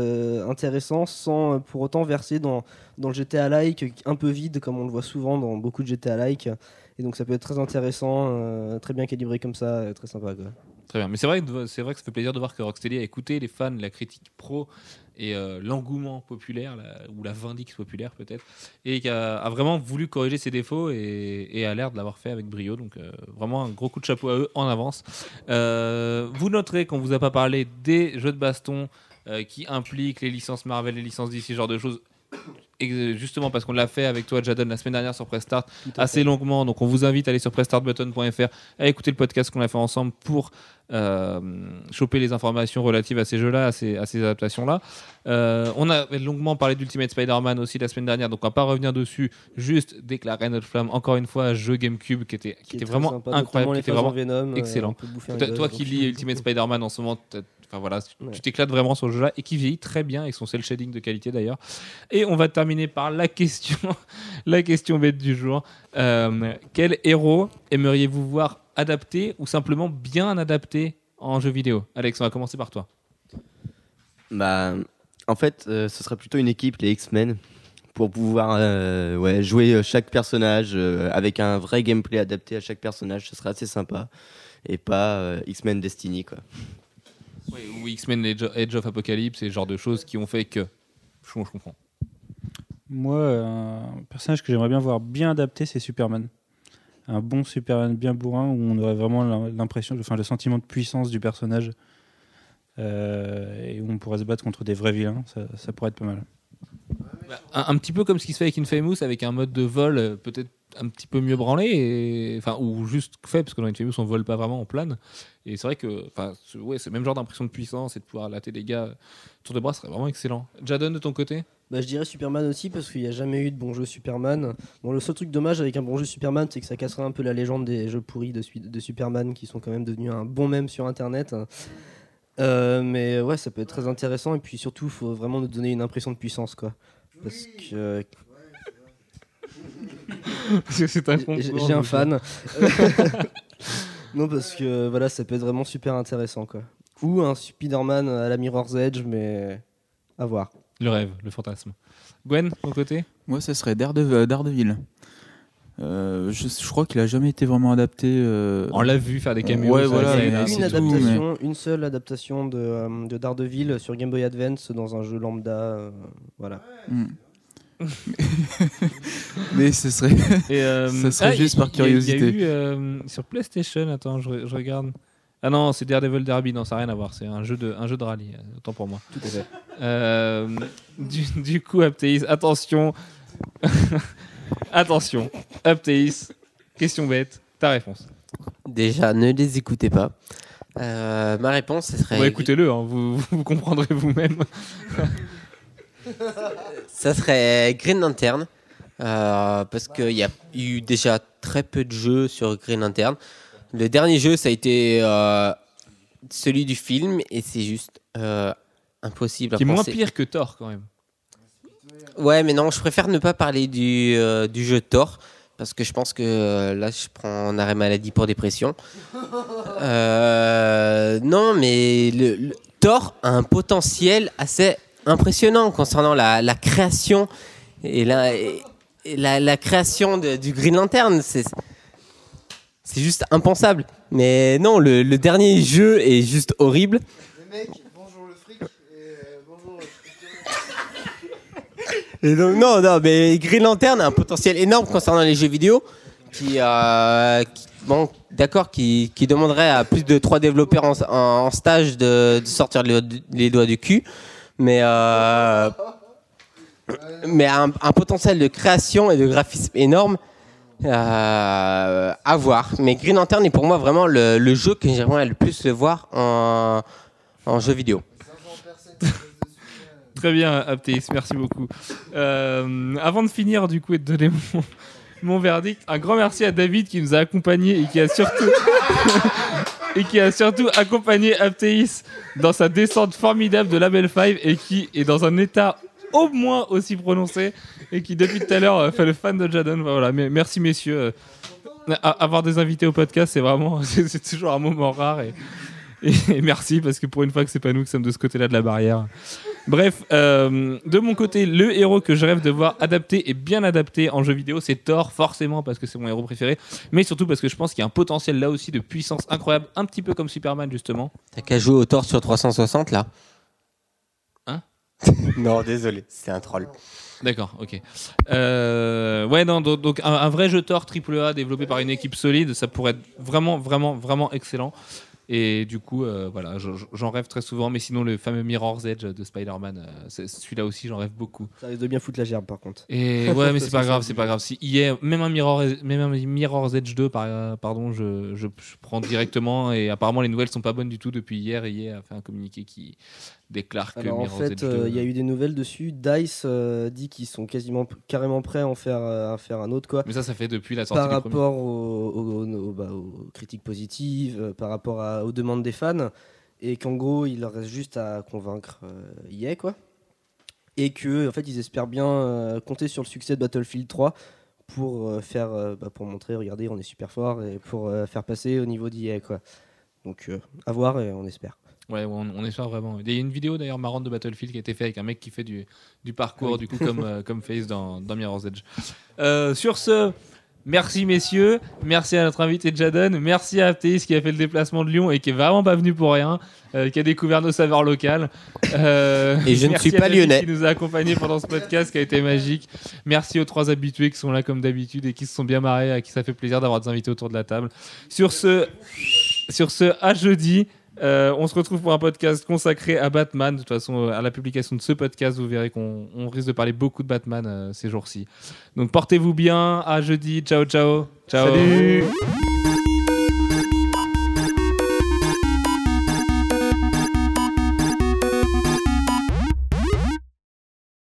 intéressant sans pour autant verser dans, dans le GTA-like un peu vide, comme on le voit souvent dans beaucoup de GTA-like. Et donc ça peut être très intéressant, très bien calibré comme ça, très sympa. Quoi. Très bien. Mais c'est vrai, que- c'est vrai que ça fait plaisir de voir que Rocksteady a écouté les fans, la critique pro et euh, l'engouement populaire, la- ou la vindix populaire peut-être, et qui a, a vraiment voulu corriger ses défauts et, et a l'air de l'avoir fait avec brio. Donc euh, vraiment un gros coup de chapeau à eux en avance. Euh, vous noterez qu'on vous a pas parlé des jeux de baston qui impliquent les licences Marvel, les licences DC, ce genre de choses. Et justement parce qu'on l'a fait avec toi Jadon la semaine dernière sur Press Start Tout à assez longuement donc on vous invite à aller sur pressstartbutton.fr à écouter le podcast qu'on a fait ensemble pour euh, choper les informations relatives à ces jeux-là, à ces, adaptations-là. Euh, on a longuement parlé d'Ultimate Spider-Man aussi la semaine dernière, donc on va pas revenir dessus. Juste déclarer notre flamme encore une fois, jeu GameCube qui était, qui était vraiment sympa, incroyable, qui était vraiment Venom, euh, excellent. toi, qui lis *laughs* Ultimate Spider-Man en ce moment, enfin voilà, tu- Ouais. tu t'éclates vraiment sur le jeu-là et qui vieillit très bien avec son cel shading de qualité d'ailleurs. Et on va terminer par la question, *laughs* la question bête du jour. Euh, quel héros aimeriez-vous voir adapté ou simplement bien adapté en jeu vidéo Alex, on va commencer par toi. Bah, en fait, euh, ce serait plutôt une équipe, les X-Men, pour pouvoir euh, ouais, jouer euh, chaque personnage euh, avec un vrai gameplay adapté à chaque personnage. Ce serait assez sympa. Et pas euh, X-Men Destiny, quoi. ou X-Men Edge Edge of Apocalypse et ce genre de choses qui ont fait que. Je, je comprends. Moi, un personnage que j'aimerais bien voir bien adapté, c'est Superman. Un bon Superman bien bourrin où on aurait vraiment l'im- l'impression, enfin le sentiment de puissance du personnage euh, et où on pourrait se battre contre des vrais vilains. Ça, pourrait être pas mal. Un, un petit peu comme ce qui se fait avec Infamous, avec un mode de vol euh, peut-être un petit peu mieux branlé, enfin, ou juste fait, parce que dans Infamous on vole pas vraiment, on plane. Et c'est vrai que ce- ouais, le même genre d'impression de puissance et de pouvoir latter des gars euh, tour de bras serait vraiment excellent. Jadon, de ton côté? Bah, je dirais Superman aussi parce qu'il n'y a jamais eu de bon jeu Superman. Bon, le seul truc dommage avec un bon jeu Superman, c'est que ça casserait un peu la légende des jeux pourris de, Su- de Superman qui sont quand même devenus un bon mème sur internet. Euh, mais ouais, ça peut être très intéressant et puis surtout, il faut vraiment nous donner une impression de puissance quoi. Parce que C'est un j'ai j'ai un fan. *laughs* non, parce que voilà, ça peut être vraiment super intéressant quoi. Ou un Spider-Man à la Mirror's Edge, mais à voir. Le rêve, le fantasme. Gwen, ton côté Moi, ça serait Darede- Daredevil. Euh, je, je crois qu'il a jamais été vraiment adapté. euh, On l'a vu faire des caméos. Ouais, voilà, une tout, seule adaptation de, euh, de Daredevil sur Game Boy Advance dans un jeu lambda. euh, voilà. *laughs* Mais ce serait. Et, euh, Ça serait juste il- par Il y a curiosité. eu euh, sur PlayStation, attends, je regarde. Ah non, c'est Daredevil Derby, non, ça n'a rien à voir, c'est un jeu de, un jeu de rallye, autant pour moi. Tout à fait. Euh, du, du coup, Apteis, attention. *laughs* attention, Apteis, question bête, ta réponse. Déjà, ne les écoutez pas. Euh, ma réponse, ce serait. Écoutez-le, hein, vous, *laughs* vous comprendrez vous-même. *laughs* Ça serait Green Lantern. euh, parce qu'il y a eu déjà très peu de jeux sur Green Lantern. Le dernier jeu, ça a été euh, celui du film, et c'est juste euh, impossible à Qui est moins penser. pire que Thor, quand même. Ouais, mais non, je préfère ne pas parler du, euh, du jeu Thor. Parce que je pense que euh, là, je prends un arrêt maladie pour dépression. *laughs* Euh, non, mais le, le- Thor a un potentiel assez impressionnant concernant la, la création et la, et la, la création de- du Green Lantern. C'est c'est juste impensable. Mais non, le, le dernier jeu est juste horrible. Les mecs, bonjour le fric et euh, bonjour. Et donc, non, non, mais Green Lantern a un potentiel énorme concernant les jeux vidéo. Qui, euh, qui- bon, d'accord, qui, qui demanderait à plus de trois développeurs en, en- en stage de, de sortir les, les doigts du cul. Mais, euh, mais un, un potentiel de création et de graphisme énorme euh, à voir. Mais Green Lantern est pour moi vraiment le, jeu que j'aimerais le plus voir en, jeu vidéo. 500 personnes qui bossent dessus. Très bien, Apteis, merci beaucoup. Euh, avant de finir, du coup, et de donner mon, verdict, un grand merci à David qui nous a accompagnés et qui a surtout. *laughs* et qui a surtout accompagné Apteis dans sa descente formidable de Label 5 et qui est dans un état au moins aussi prononcé et qui depuis tout à l'heure euh, fait le fan de Jadon. Voilà, mais merci messieurs. Euh, avoir des invités au podcast, c'est vraiment *laughs* c'est toujours un moment rare et, merci parce que pour une fois que c'est pas nous qui sommes de ce côté-là de la barrière. Bref, euh, de mon côté, le héros que je rêve de voir adapté et bien adapté en jeu vidéo, c'est Thor, forcément parce que c'est mon héros préféré, mais surtout parce que je pense qu'il y a un potentiel là aussi de puissance incroyable, un petit peu comme Superman justement. T'as qu'à jouer au Thor sur 360 là *laughs* Non, désolé, c'est un troll. D'accord, ok. Euh, ouais, non, donc, donc un, un vrai jeu Thor AAA développé par une équipe solide, ça pourrait être vraiment, vraiment, vraiment excellent. Et du coup, euh, voilà, je- je- j'en rêve très souvent, mais sinon le fameux Mirror's Edge de Spider-Man, euh, celui-là aussi, j'en rêve beaucoup. Ça risque de bien foutre la gerbe par contre. Et ouais, mais *laughs* c'est pas grave, c'est pas grave. Si hier, même un Mirror, même un Mirror's Edge 2, par- pardon, je, je, je prends directement. Et apparemment, les nouvelles sont pas bonnes du tout depuis hier. Et hier a fait un communiqué qui déclare que Alors en fait, Edge 2. euh, il y a eu des nouvelles dessus. Dice euh, dit qu'ils sont quasiment carrément prêts à en faire, euh, à faire un autre quoi. Mais ça, ça fait depuis la sortie Par du rapport bah, aux critiques positives, euh, par rapport à- aux demandes des fans, et qu'en gros il leur reste juste à convaincre EA quoi. Et que en fait ils espèrent bien compter sur le succès de Battlefield 3 pour faire, bah, pour montrer, regardez, on est super fort et pour faire passer au niveau d'EA quoi. Donc à voir et on espère. Ouais, on, on espère vraiment. Il y a une vidéo d'ailleurs marrante de Battlefield qui a été faite avec un mec qui fait du, du parcours, du coup, comme, euh, comme Face dans, dans Mirror's Edge. Euh, sur ce, merci messieurs, merci à notre invité Jadon, merci à Aptéis qui a fait le déplacement de Lyon et qui est vraiment pas venu pour rien, euh, qui a découvert nos saveurs locales. Et je ne suis pas lyonnais. Qui nous a accompagnés pendant ce podcast qui a été magique. Merci aux trois habitués qui sont là comme d'habitude et qui se sont bien marrés, à qui ça fait plaisir d'avoir des invités autour de la table. Sur ce, sur ce, à jeudi. Euh, on se retrouve pour un podcast consacré à Batman. De toute façon, euh, à la publication de ce podcast, vous verrez qu'on on risque de parler beaucoup de Batman euh, ces jours-ci. Donc portez-vous bien. À jeudi. Ciao, ciao. Ciao. Salut